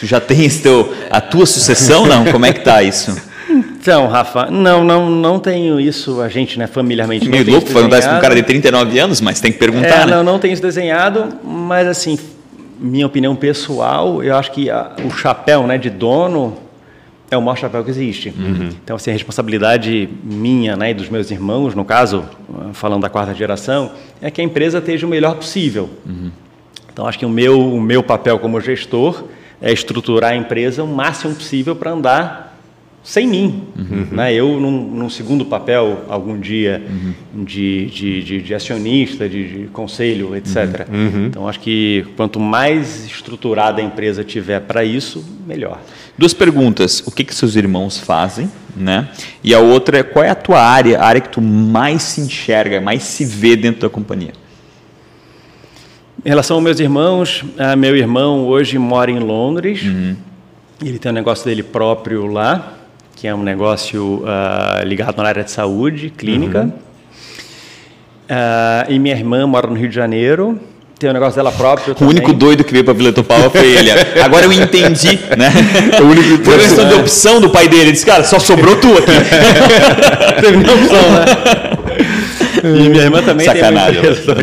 Tu já tens teu, a tua sucessão, não? Como é que tá isso? Então, Rafa, não, não, não tenho isso, a gente, né, familiarmente. Meio louco falando isso com um cara de 39 anos, mas tem que perguntar. É, né? Não, não tenho isso desenhado, mas assim, minha opinião pessoal, eu acho que a, o chapéu né, de dono é o maior chapéu que existe. Uhum. Então, assim, a responsabilidade minha né, e dos meus irmãos, no caso, falando da quarta geração, é que a empresa esteja o melhor possível. Uhum. Então, acho que o meu, o meu papel como gestor é estruturar a empresa o máximo possível para andar sem mim. Uhum. Né? Eu, num, num, segundo papel, algum dia, uhum. de, de, de, de, acionista, de, de conselho, etc. Uhum. uhum. Então, acho que quanto mais estruturada a empresa tiver para isso, melhor. Duas perguntas. O que, que seus irmãos fazem? Né? E a outra é qual é a tua área, a área que tu mais se enxerga, mais se vê dentro da companhia? Em relação aos meus irmãos, uh, meu irmão hoje mora em Londres. Uhum. Ele tem um negócio dele próprio lá que é um negócio uh, ligado na área de saúde, clínica. Uhum. Uh, e minha irmã mora no Rio de Janeiro. Tem um negócio dela própria. O único doido que veio para Vila Tupau foi ele. Agora eu entendi, né? O único Foi questão de opção do pai dele. Ele disse, cara, só sobrou tu aqui. Teve opção, né? E minha irmã também Sacanagem, tem uma empresa.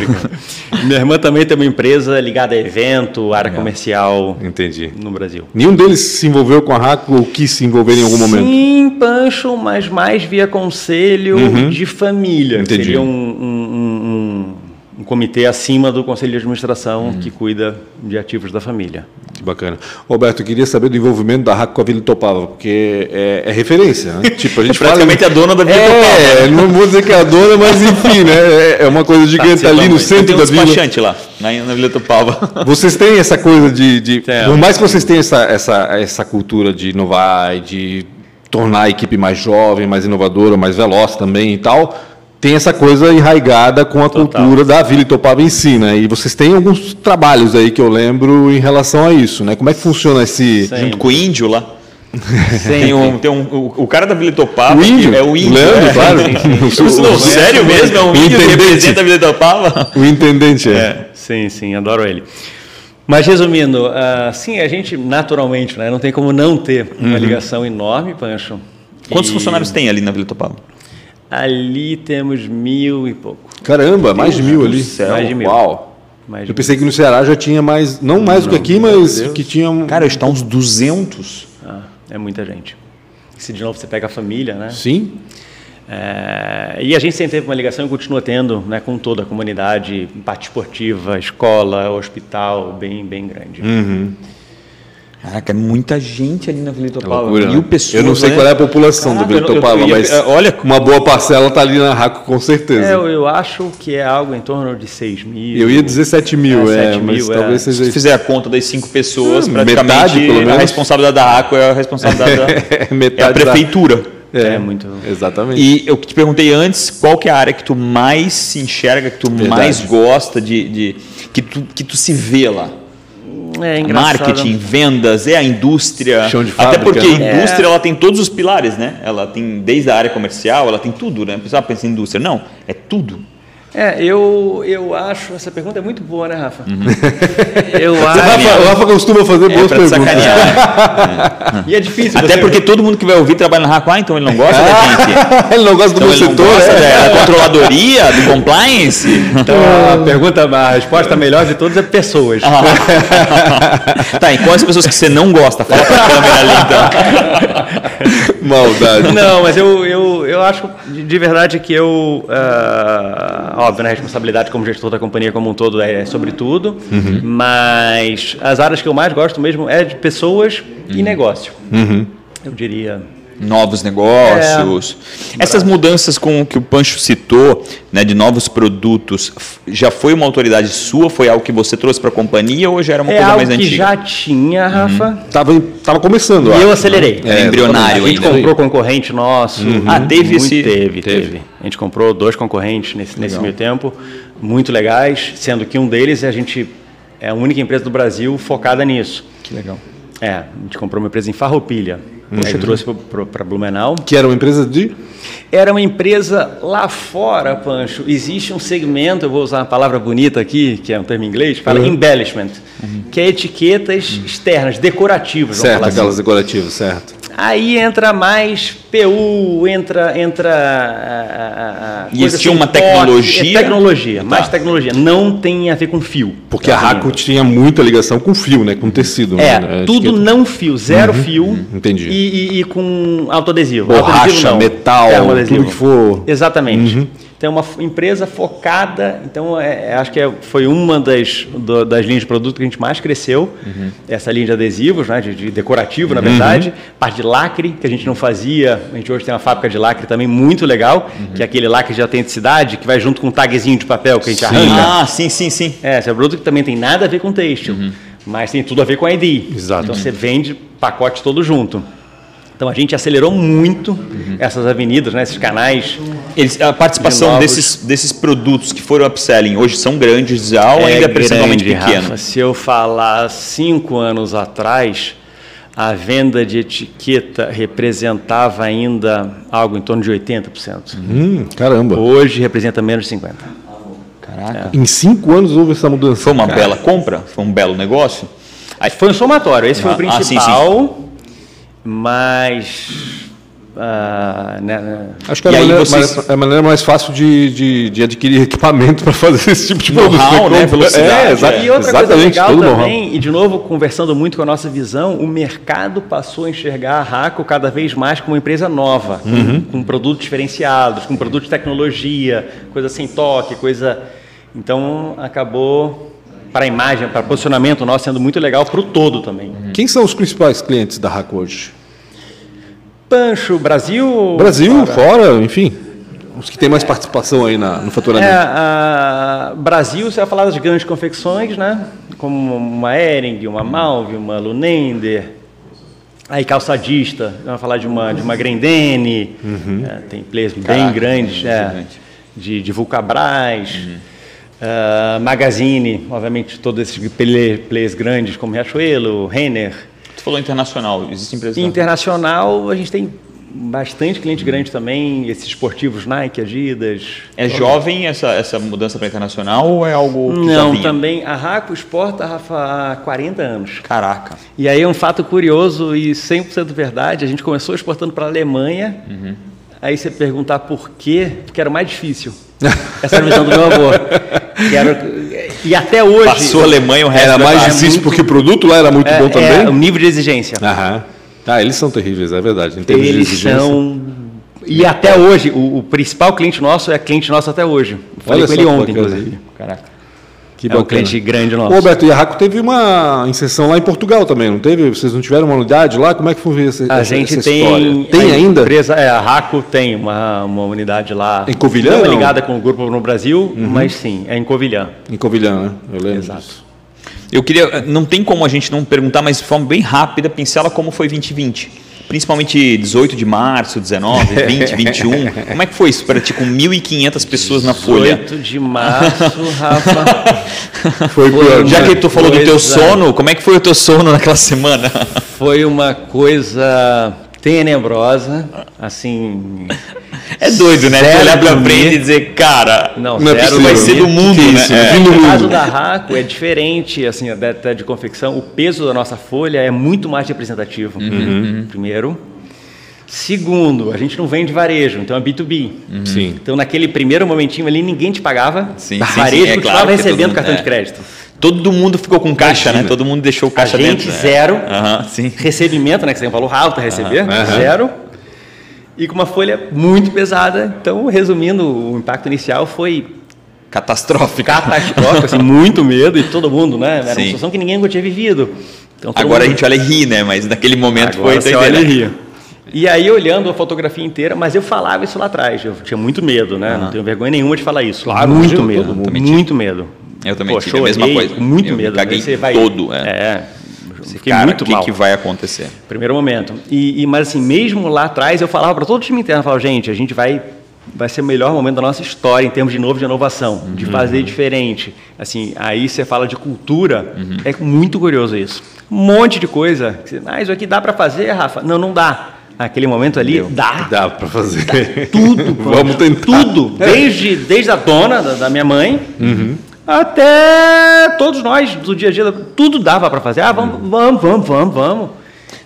Minha irmã também tem uma empresa ligada a evento, área comercial Entendi. no Brasil. Nenhum deles se envolveu com a RACO ou quis se envolver em algum Sim, momento? Sim, Pancho, mas mais via conselho uhum. de família. Entendi. Seria um, um, um, um comitê acima do conselho de administração uhum. que cuida de ativos da família. Bacana. Roberto, eu queria saber do envolvimento da RAC com a Vila Topava, porque é, é referência, né? Tipo, a gente é praticamente fala... a dona da Vila é, Topava. É, não vou dizer que é a dona, mas enfim, né? É uma coisa tá, gigante tá, ali no centro da vila. despachante lá, na, na Vila Topava. Vocês têm essa coisa de... de por mais que vocês tenham essa, essa, essa cultura de inovar, de tornar a equipe mais jovem, mais inovadora, mais veloz também e tal tem essa coisa enraigada com a Total. cultura da Vila Itopava em si, né? E vocês têm alguns trabalhos aí que eu lembro em relação a isso, né? Como é que funciona esse... Sim. Junto com o índio lá? tem um, tem um, o, o, cara da Vila Itopava o índio? é o índio. Leandro, é, claro. Sim, sim. Não, sério mesmo? É um índio que representa a Vila Itopava? O intendente, é. é. Sim, sim, adoro ele. Mas resumindo, uh, sim, a gente naturalmente, né, não tem como não ter uma uhum. ligação enorme, Pancho. Quantos e... funcionários tem ali na Vila Itopava? Ali temos mil e pouco. Caramba, mais de mil ali. Céu. Mais de mil. Uau. Mais Eu pensei mil. que no Ceará já tinha mais, não mais não, do que aqui, mas que tinha... Cara, está uns 200. Ah, é muita gente. Se de novo você pega a família, né? Sim. É, e a gente sempre teve uma ligação e continua tendo né, com toda a comunidade, parte esportiva, escola, hospital, bem, bem grande. Uhum. Caraca, é muita gente ali na Vila Itopava. É loucura, pessoas, eu não sei né? qual é a população Caraca, do Vila Itopava, mas olha, uma boa parcela está ali na Raco com certeza. É, eu acho que é algo em torno de 6 mil. Eu ia dizer 7 mil, é, 7 mas mil, talvez seja... Se fizer a conta das 5 pessoas, hum, praticamente metade, pelo menos. a responsabilidade da Raco é a responsabilidade da é a prefeitura. É, é, muito. Exatamente. E eu te perguntei antes, qual que é a área que tu mais se enxerga, que tu Verdade. mais gosta de, de, que tu que tu se vê lá? É Marketing, vendas, é a indústria. Chão de fábrica, Até porque a né? indústria é. ela tem todos os pilares, né? Ela tem desde a área comercial, ela tem tudo, né? O pessoal pensa em indústria. Não, é tudo. É, eu, eu acho. Essa pergunta é muito boa, né, Rafa? Uhum. Eu acho. Rafa, o Rafa costuma fazer é, boas perguntas. é. E é difícil. Até porque todo mundo que vai ouvir trabalha na Rafa, ah, então ele não gosta da gente. ele não gosta do então, meu setor, gosta é. da controladoria, do compliance. Então a pergunta, a resposta melhor de todas é pessoas. Ah. tá, e quais pessoas que você não gosta? Fala pra câmera ali então. Maldade. Não, mas eu, eu, eu acho de, de verdade que eu. Uh, óbvio, né, a responsabilidade como gestor da companhia como um todo é, é sobre tudo, uhum. mas as áreas que eu mais gosto mesmo é de pessoas uhum. e negócio. Uhum. Eu diria novos negócios. É, Essas mudanças com que o Pancho citou, né, de novos produtos, já foi uma autoridade sua? Foi algo que você trouxe para a companhia ou já era uma é coisa mais antiga? que já tinha, Rafa. Uhum. Tava, tava começando. E eu acelerei. É, embrionário A gente ainda. comprou concorrente nosso. Uhum. Ah, teve esse... Teve, teve, teve. A gente comprou dois concorrentes nesse, nesse meio tempo, muito legais, sendo que um deles a gente é a única empresa do Brasil focada nisso. Que legal. É, a gente comprou uma empresa em Farroupilha. Você uhum. trouxe para Blumenau. Que era uma empresa de? Era uma empresa lá fora, Pancho. Existe um segmento, eu vou usar uma palavra bonita aqui, que é um termo em inglês, fala uhum. embellishment, uhum. que é etiquetas externas, decorativas. Certo, aquelas assim. decorativas, certo. Aí entra mais PU, entra. entra a, a, a e existia assim, uma tecnologia? É tecnologia, tá. mais tecnologia. Não tem a ver com fio. Porque a Raco tinha muita ligação com fio, né? Com tecido. É, né? tudo não fio, zero uhum, fio. Uhum, entendi. E, e, e, com autoadesivo. Borracha, autoadesivo metal, tudo que for. Exatamente. Uhum. Então, é uma empresa focada. Então, é, é, acho que é, foi uma das, do, das linhas de produto que a gente mais cresceu. Uhum. Essa linha de adesivos, né, de, de decorativo, na verdade. Uhum. Parte de lacre, que a gente não fazia. A gente hoje tem uma fábrica de lacre também muito legal, uhum. que é aquele lacre de autenticidade, que vai junto com um tagzinho de papel que a gente sim. arranca. Ah, sim, sim, sim. É, esse é um produto que também tem nada a ver com têxtil, uhum. mas tem tudo a ver com a ID. Exato. Então, você vende pacote todo junto. Então a gente acelerou muito uhum. essas avenidas, né, esses canais. Eles, a participação de desses, desses produtos que foram upselling hoje são grandes já ou é ainda é percentualmente pequeno? Se eu falar cinco anos atrás, a venda de etiqueta representava ainda algo em torno de 80%. Hum, caramba. Hoje representa menos de 50%. Caraca. É. Em cinco anos houve essa mudança. Foi uma Cara. bela compra? Foi um belo negócio? Aí, foi um somatório. Esse ah, foi o principal. Ah, sim, sim mas Uh, né, né, Acho que é a, maneira, vocês... mais, é a maneira mais fácil de, de, de adquirir equipamento para fazer esse tipo de produto. Know-how, né? Velocidade. É, exa é. E outra Exatamente, coisa legal também, e de novo, conversando muito com a nossa visão, o mercado passou a enxergar a Raco cada vez mais como uma empresa nova, uhum. com produtos diferenciados, com produtos de tecnologia, coisa sem toque, coisa... Então, acabou para a imagem, para o posicionamento nosso sendo muito legal para o todo também. Quem são os principais clientes da Raco hoje? Pancho, Brasil? Brasil, fora, fora enfim. Os que têm mais participação aí na, no faturamento. É, a Brasil, você vai falar das grandes confecções, né? Como uma Ering, uma Malve, uma Lunender. Aí calçadista, vai falar de uma, de uma Grendene. Uhum. É, tem players bem grandes, é, de, de Vulcabras. Uhum. Uh, Magazine, obviamente, todos esses players grandes como Riachuelo, Renner. Tu falou internacional, existe empresa? Internacional, a gente tem bastante cliente grande também, esses esportivos Nike, Adidas. É jovem essa, essa mudança para internacional ou é algo que Não, também. A Raco exporta, Rafa, há 40 anos. Caraca. E aí é um fato curioso e 100% verdade, a gente começou exportando para a Alemanha, uhum. aí você perguntar por quê, porque era mais difícil. Essa era a visão do meu avô. E, era, e até hoje. Passou a Alemanha, o resto Era mais difícil muito, porque o produto lá era muito é, bom também? É, o nível de exigência. Aham. Ah, eles são terríveis, é verdade. Em termos eles de exigência. são. E até hoje, o, o, principal cliente nosso é cliente nosso até hoje. Falei Olha com ele ontem, inclusive. Caraca. Que é bacana. um cliente grande nosso. Roberto, e a Raco teve uma inserção lá em Portugal também, não teve? Vocês não tiveram uma unidade lá? Como é que foi essa, a essa, gente essa tem, história? Tem ainda? Empresa, é, a Raco tem uma, uma unidade lá. Em Covilhã? Não é ligada com o grupo no Brasil, uhum. mas sim, é em Covilhã. Em Covilhã, né? Eu lembro Exato. Disso. Eu queria, não tem como a gente não perguntar, mas de forma bem rápida, pincela como foi 2020 principalmente 18 de março, 19, 20, 21. Como é que foi isso para ti com 1.500 pessoas na Folha? 18 de março, Rafa. Foi, foi Já que tu falou coisa... do teu sono, como é que foi o teu sono naquela semana? Foi uma coisa tenebrosa, assim. É doido, né? Você olhar pra frente e dizer, cara, não, não é vai ser do mundo, que que é né? É. No caso da Raco é diferente, assim, da, de confecção. O peso da nossa folha é muito mais representativo. Uhum. Primeiro. Segundo, a gente não vende varejo, então é B2B. Uhum. Sim. Então, naquele primeiro momentinho ali, ninguém te pagava. Sim, varejo sim, sim. É continuava claro recebendo mundo, cartão é. de crédito. Todo mundo ficou com caixa, Imagina. né? Todo mundo deixou o caixa a gente, dentro. zero. Uhum, Recebimento, né? Que você falou alto a receber, zero e com uma folha muito pesada. Então, resumindo, o impacto inicial foi catastrófico. Catastrófico, assim, muito medo e todo mundo, né? Era Sim. uma situação que ninguém nunca tinha vivido. Então, Agora mundo... a gente olha e ri, né? Mas naquele momento Agora foi você olha e ri. E aí, olhando a fotografia inteira, mas eu falava isso lá atrás, eu tinha muito medo, né? Uhum. Não tenho vergonha nenhuma de falar isso. Claro, muito medo, muito medo. Eu também Pô, tive a mesma coisa. Muito eu medo. Caguei né? Você vai... todo. É. é Fiquei cara, muito mal. O que vai acontecer? Primeiro momento. E, e, mas assim, mesmo lá atrás, eu falava para todo o time interno, eu falava, gente, a gente vai vai ser o melhor momento da nossa história em termos de novo de inovação, uhum. de fazer diferente. Assim, aí você fala de cultura, uhum. é muito curioso isso. Um monte de coisa. Ah, isso aqui dá para fazer, Rafa? Não, não dá. Naquele momento ali, Meu, dá. Dá para fazer. Dá tudo. Vamos tentar. Tudo. Desde, desde a dona, da, da minha mãe, uhum até todos nós do dia a dia, tudo dava para fazer. Ah, vamos, vamos, vamos, vamos, vamos.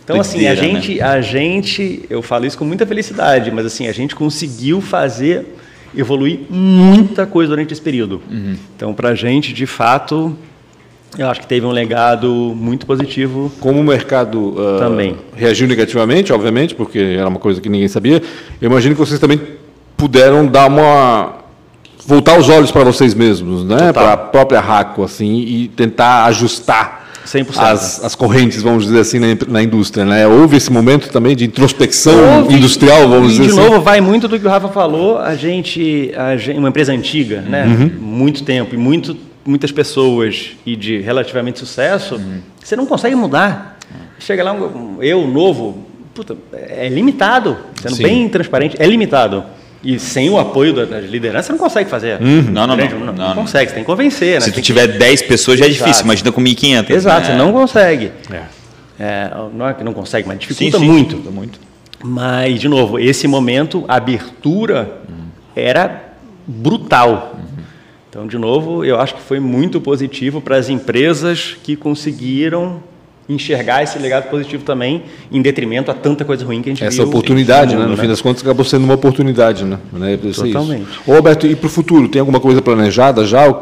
Então, assim, a gente, né? a gente, eu falo isso com muita felicidade, mas assim, a gente conseguiu fazer evoluir muita coisa durante esse período. Uhum. Então, para a gente, de fato, eu acho que teve um legado muito positivo. Como o mercado uh, também reagiu negativamente, obviamente, porque era uma coisa que ninguém sabia, eu imagino que vocês também puderam dar uma voltar os olhos para vocês mesmos, né? Para a própria Raco, assim, e tentar ajustar 100%. As, as correntes, vamos dizer assim, na, na, indústria, né? Houve esse momento também de introspecção Houve, industrial, vamos dizer de assim. De novo, vai muito do que o Rafa falou. A gente, a gente uma empresa antiga, né? Uhum. Muito tempo e muito, muitas pessoas e de relativamente sucesso, uhum. você não consegue mudar. Chega lá, eu novo, puta, é limitado. Sendo Sim. bem transparente, é limitado. E sem o apoio da, liderança, você não consegue fazer. Uhum. Não, não, não, não, não, não, consegue, você tem que convencer. Né? Se tu tem tiver que... 10 pessoas já é Exato. difícil, imagina com 1.500. Exato, né? você não consegue. É. É, não é que não consegue, mas dificulta sim, sim, muito. Dificulta muito. Mas, de novo, esse momento, a abertura uhum. era brutal. Uhum. Então, de novo, eu acho que foi muito positivo para as empresas que conseguiram enxergar esse legado positivo também, em detrimento a tanta coisa ruim que a gente Essa viu. Essa oportunidade, né? no né? fim das contas, acabou sendo uma oportunidade. Né? né? Totalmente. Ô, Roberto, e para o futuro, tem alguma coisa planejada já?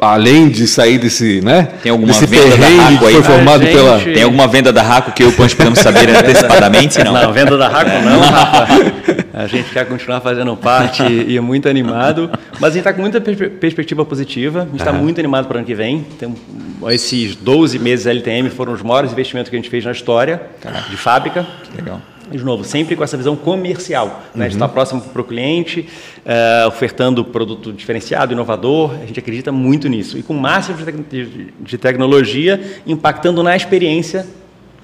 Além de sair desse, né? Tem alguma desse venda da Raco aí? Foi formado gente... pela... Tem alguma venda da Raco que eu e o Pancho podemos saber antecipadamente? Não, não venda da Raco não. A gente quer continuar fazendo parte e é muito animado. Mas a gente está com muita perspectiva positiva. A gente está muito animado para o ano que vem. Tem, esses 12 meses LTM foram os maiores investimentos que a gente fez na história de fábrica. Que legal. De novo, sempre com essa visão comercial, né? Uhum. estar próximo para o cliente, uh, ofertando produto diferenciado, inovador. A gente acredita muito nisso. E com o máximo de, te de tecnologia impactando na experiência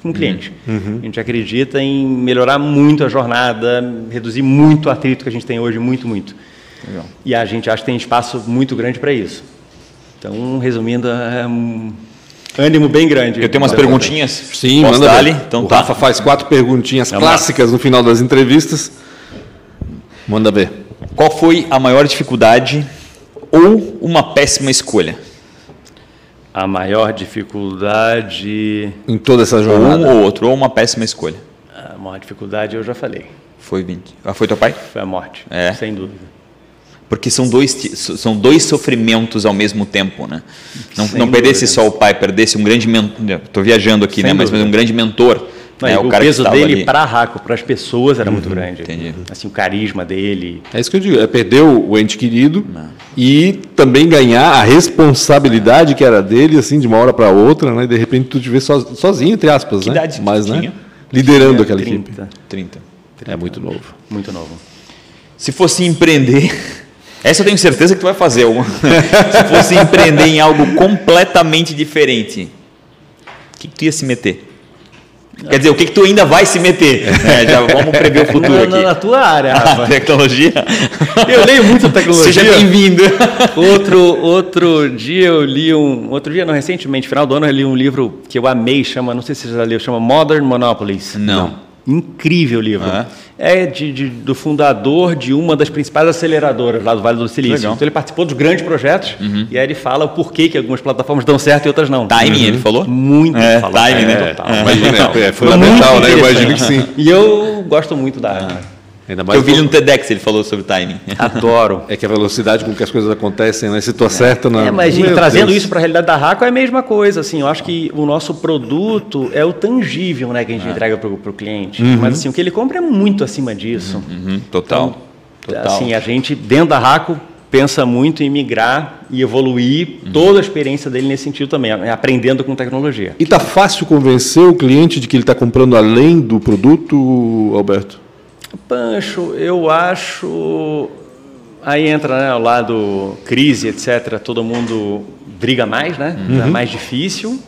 com o cliente. Uhum. A gente acredita em melhorar muito a jornada, reduzir muito o atrito que a gente tem hoje, muito, muito. Legal. E a gente acha que tem espaço muito grande para isso. Então, resumindo, é um ânimo bem grande. Eu tenho umas perguntinhas. Sim, Posso manda ali. Então, o tá. Rafa faz quatro perguntinhas Vamos clássicas lá. no final das entrevistas. Manda ver. Qual foi a maior dificuldade ou uma péssima escolha? A maior dificuldade. Em toda essa jornada? Um ou outro, ou uma péssima escolha. A maior dificuldade eu já falei. Foi 20. Ah, foi teu pai? Foi a morte. É. Sem dúvida. Porque são dois, são dois sofrimentos ao mesmo tempo, né? Não, não perdesse só o pai, perdesse um grande mentor. Estou viajando aqui, Sem né? Mas, mas, um grande mentor é, o, o peso dele para Raco, para as pessoas, era uhum, muito grande. Entendi. Assim, o carisma dele. É isso que eu digo, é perder o ente querido Não. e também ganhar a responsabilidade que era dele, assim, de uma hora para outra, né? De repente tu te vê sozinho, entre aspas, que né? Idade Mas, né? Liderando aquela 30. equipe. 30. 30. É muito novo. Muito novo. Se fosse empreender, essa eu tenho certeza que tu vai fazer. Se fosse empreender em algo completamente diferente, o que, que tu ia se meter? Quer dizer, o que, que tu ainda vai se meter? É, já vamos prever o futuro aqui. Na tua área, Rafa. tecnologia. Eu leio muito tecnologia. Seja bem-vindo. Outro, outro dia eu li um... Outro dia, não, recentemente, final do ano, eu li um livro que eu amei, chama, não sei se você já leu, chama Modern Monopolies. Não. Incrível livro. Ah. É de, de, do fundador de uma das principais aceleradoras lá do Vale do Silício. Legal. Então ele participou dos grandes projetos uhum. e aí ele fala o porquê que algumas plataformas dão certo e outras não. Timing, uhum. ele falou? Muito. É, falou. timing, né? Total. É, imagina, é, fundamental, né? Imagino que sim. E eu gosto muito da... Ah eu vi ele no TEDx, ele falou sobre timing. Adoro. É que a velocidade com que as coisas acontecem, né? Se tu acerta na. É, mas gente, trazendo Deus. isso para a realidade da Raco é a mesma coisa. Assim, eu acho que o nosso produto é o tangível né, que a gente é. entrega para o cliente. Uhum. Mas assim, o que ele compra é muito acima disso. Uhum. uhum. Total. Então, Total. Assim, a gente, dentro da Raco, pensa muito em migrar e evoluir uhum. toda a experiência dele nesse sentido também, aprendendo com tecnologia. E tá fácil convencer o cliente de que ele está comprando além do produto, Alberto? Pancho, eu acho. Aí entra né, o lado crise, etc. Todo mundo briga mais, né? Uhum. É mais difícil.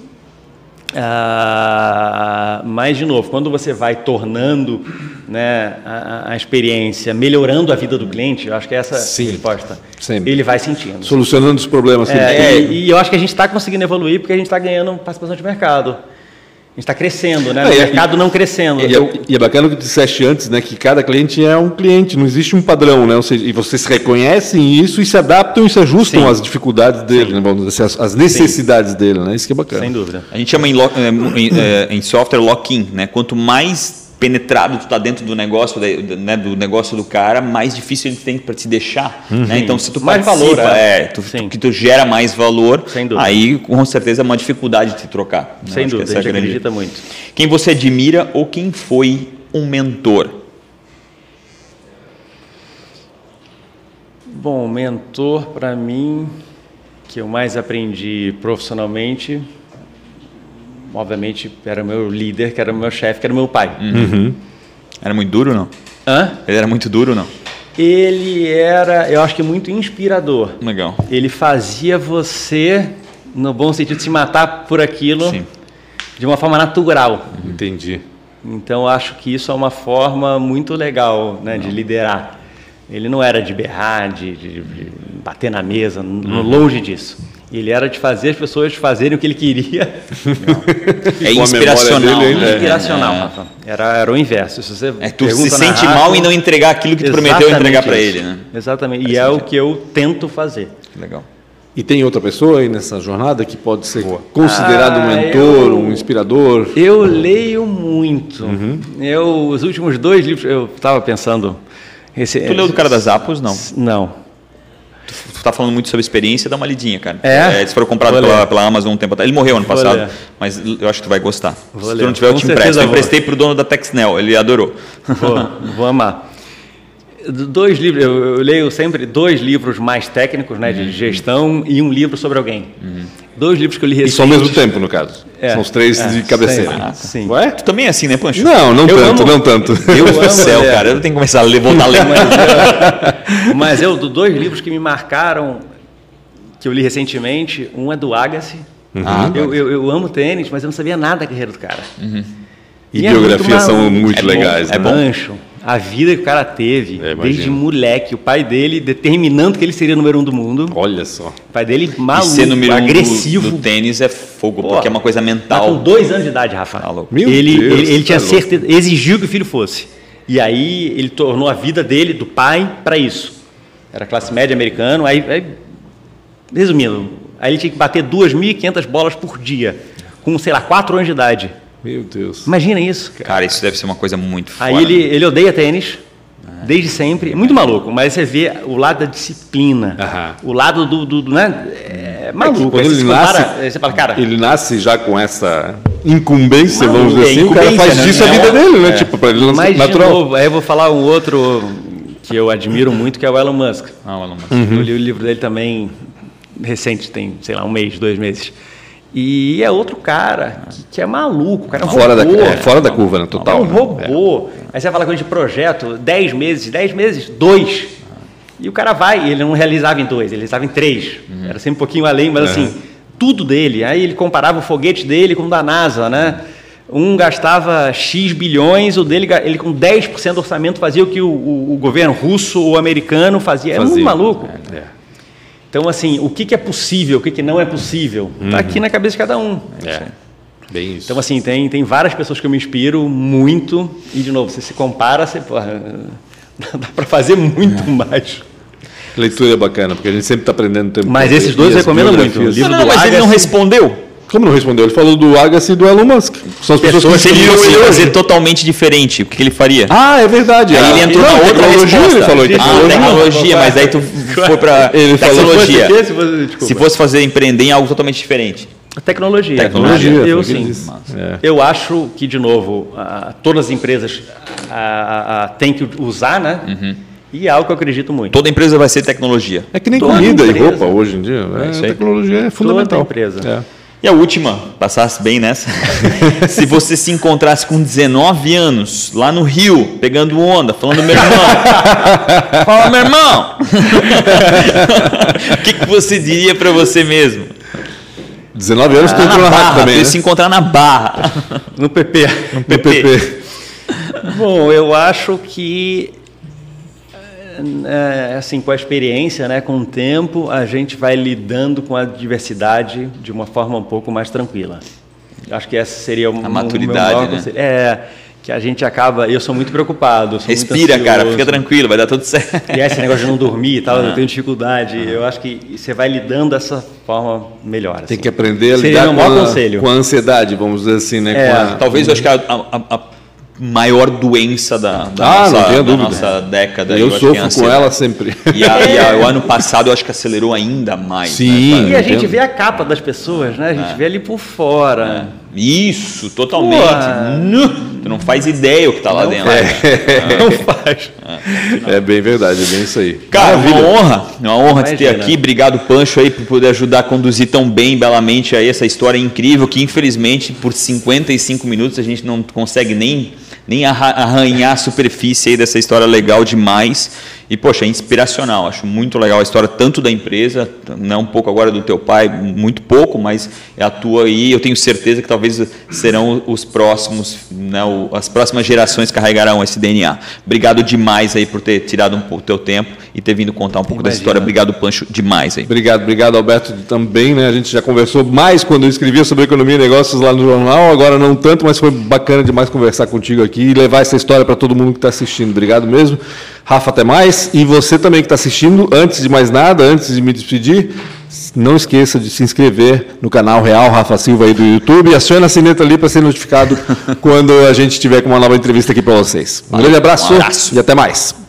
Ah, mas, de novo, quando você vai tornando né, a, a, experiência, melhorando a vida do cliente, eu acho que essa Sim, resposta, sempre. ele vai sentindo. Solucionando os problemas. É, é, e eu acho que a gente está conseguindo evoluir porque a gente está ganhando participação de mercado gente está crescendo, né? É, o mercado não crescendo. E, é, e é bacana o que tu disseste antes, né? Que cada cliente é um cliente, não existe um padrão, né? Ou seja, e vocês reconhecem isso e se adaptam e se ajustam Sim. às dificuldades dele, né? Vamos dizer, as, necessidades Sim. dele, né? Isso que é bacana. Sem dúvida. A gente chama em, em, em software lock-in, né? Quanto mais penetrado tu está dentro do negócio né, do negócio do cara mais difícil ele tem para te deixar né? uhum. né? então se tu mais valor é, é tu, tu, que tu gera mais valor aí com certeza é uma dificuldade de te trocar né? sem Acho dúvida a gente grande... acredita muito quem você admira ou quem foi um mentor bom mentor para mim que eu mais aprendi profissionalmente obviamente, era meu líder, que era meu chefe, que era meu pai. Uhum. Era muito duro não? Hã? Ele era muito duro não? Ele era, eu acho que muito inspirador. Legal. Ele fazia você, no bom sentido, se matar por aquilo Sim. de uma forma natural. Entendi. Então, eu acho que isso é uma forma muito legal né, de liderar. Ele não era de berrar, de, de, de bater na mesa, uhum. longe disso. Ele era de fazer as pessoas fazerem o que ele queria. é inspiracional. Dele, né? Inspiracional, é. Rafa. Era, era o inverso. Se você é, tu se sente Rafa, mal em não entregar aquilo que tu prometeu entregar para ele. Né? Exatamente. E é o que eu tento fazer. Legal. E tem outra pessoa aí nessa jornada que pode ser Boa. considerado ah, um mentor, eu, um inspirador? Eu leio muito. Uhum. Eu, os últimos dois livros, eu estava pensando. Esse, tu leu do Cara das Apos, não? Não tu tá falando muito sobre experiência, dá uma lidinha, cara. É? é eles foram comprados pela, pela, Amazon um tempo atrás. Ele morreu ano passado, mas eu acho que tu vai gostar. Vou Se tu não tiver, eu te empresto. Eu emprestei pro dono da Texnel, ele adorou. Vou, vou amar. Dois livros, eu, leio sempre dois livros mais técnicos, né, de uhum. gestão e um livro sobre alguém. Uhum. Dois livros que eu li recentemente. Isso ao mesmo tempo, no caso. É, São os três é, de cabeceira. Ah, sim. Ué? Tu também é assim, né, Pancho? Não, não eu tanto, amo. não tanto. Deus do céu, é. cara. Eu tenho que começar a ler, voltar a ler. Mas eu, mas eu, dois livros que me marcaram, que eu li recentemente, um é do Agassi. Uhum. Ah, eu, eu, eu, amo tênis, mas eu não sabia nada da carreira do cara. Uhum. E, e é biografias são muito legais, é né? A vida que o cara teve, é, desde moleque, o pai dele determinando que ele seria o número um do mundo. Olha só. O pai dele maluco, e ser número agressivo. Um do, do tênis é fogo, Pô, porque é uma coisa mental. Tá com dois anos de idade, Rafa. Tá Meu ele, Deus, ele, ele tinha é certeza, exigiu que o filho fosse. E aí ele tornou a vida dele, do pai, para isso. Era classe média americano, aí, aí resumindo, aí ele tinha que bater 2.500 bolas por dia, com, sei lá, 4 anos de idade. Meu Deus. Imagina isso. Cara, cara isso deve ser uma coisa muito Aí ele, ele odeia tênis, desde sempre. É muito maluco, mas você vê o lado da disciplina, o lado do, do, do né? É maluco. É quando ele nasce, você fala, cara. Ele nasce já com essa incumbência, vamos dizer assim, o cara faz disso a vida dele, né? Tipo, para ele Mas, natural. Novo, aí eu vou falar um outro que eu admiro muito, que é o Elon Musk. Ah, o Elon Musk. Uhum. Eu li o livro dele também recente, tem, sei lá, um mês, dois meses. E é outro cara que, que é maluco, cara é um fora robô. Da, é, fora da curva, né? Total. É um robô. É. Aí você fala com de projeto, 10 meses, 10 meses, dois. E o cara vai, ele não realizava em dois, ele realizava em três. Uhum. Era sempre um pouquinho além, mas assim, tudo dele. Aí ele comparava o foguete dele com o da NASA, né? Um gastava X bilhões, o dele ele com 10% do orçamento fazia o que o, o, o governo russo ou americano fazia. É muito maluco. É, é. Então, assim, o que, que é possível, o que, que não é possível, está uhum. aqui na cabeça de cada um. É. Bem isso. Então, assim, tem, tem várias pessoas que eu me inspiro muito, e, de novo, você se compara, você, porra, dá para fazer muito é. mais. Leitura é bacana, porque a gente sempre está aprendendo tempo. Mas esses dois eu recomendo muito. O livro não, do mas ele não respondeu. Como não respondeu? Ele falou do Agassi e do Elon Musk. São as pessoas, pessoas que ele ia fazer totalmente diferente. O que, ele faria? Ah, é verdade. Aí ah, ele entrou não, na outra tecnologia, resposta. ele falou. Ah, tecnologia, ah, tecnologia mas aí tu foi para tecnologia. Se fosse, se fosse fazer empreender em algo totalmente diferente. Tecnologia. Tecnologia. Eu sim. É. Eu acho que, de novo, todas as empresas têm que usar, né? Uhum. E é algo que eu acredito muito. Toda empresa vai ser tecnologia. É que nem Toda comida empresa. e roupa hoje em dia. Né? É, tecnologia é fundamental. Toda empresa. É. E a última, passasse bem nessa. se você se encontrasse com 19 anos, lá no Rio, pegando onda, falando meu irmão. Fala, meu irmão! O que, que você diria para você mesmo? 19 anos, ah, tu entrou na, barra, também, né? se encontrar na barra. No PP. No PP. Bom, eu acho que é, assim, com a experiência, né, com o tempo, a gente vai lidando com a diversidade de uma forma um pouco mais tranquila. Acho que essa seria o, a maturidade, o né? É, que a gente acaba. Eu sou muito preocupado. Sou Respira, muito cara, fica tranquilo, vai dar tudo certo. E esse negócio de não dormir e tal, eu tenho dificuldade. Eu acho que você vai lidando dessa forma melhor. Tem assim. que aprender a lidar com a, com a, ansiedade, vamos dizer assim, né? É, a... Talvez eu acho que a, a maior doença da, da ah, nossa, da nossa década. Eu, eu sofro com ela sempre. E, a, e a, o ano passado eu acho que acelerou ainda mais. Sim. Né, e a gente vê a capa das pessoas, né? A gente é. vê ali por fora. É. Isso, totalmente. Tu não faz ideia o que está lá dentro. É. Não faz. É. é bem verdade, é bem isso aí. Cara, Maravilha. uma honra, uma honra te ter aqui. Obrigado, Pancho, aí, por poder ajudar a conduzir tão bem, belamente aí essa história incrível que, infelizmente, por 55 minutos a gente não consegue nem nem arranhar a superfície aí dessa história legal demais. E, poxa, é inspiracional. Acho muito legal a história, tanto da empresa, né, um pouco agora do teu pai, muito pouco, mas é a tua aí. Eu tenho certeza que talvez serão os próximos, né, as próximas gerações carregarão esse DNA. Obrigado demais aí por ter tirado um pouco teu tempo e ter vindo contar um pouco Imagina. dessa história. Obrigado, Pancho, demais aí. Obrigado, obrigado, Alberto, também. Né? A gente já conversou mais quando eu escrevia sobre economia e negócios lá no jornal, agora não tanto, mas foi bacana demais conversar contigo aqui e levar essa história para todo mundo que está assistindo. Obrigado mesmo. Rafa, até mais. E você também que está assistindo, antes de mais nada, antes de me despedir, não esqueça de se inscrever no canal Real Rafa Silva aí do YouTube e acione a sineta ali para ser notificado quando a gente tiver com uma nova entrevista aqui para vocês. Um grande abraço, um abraço. e até mais.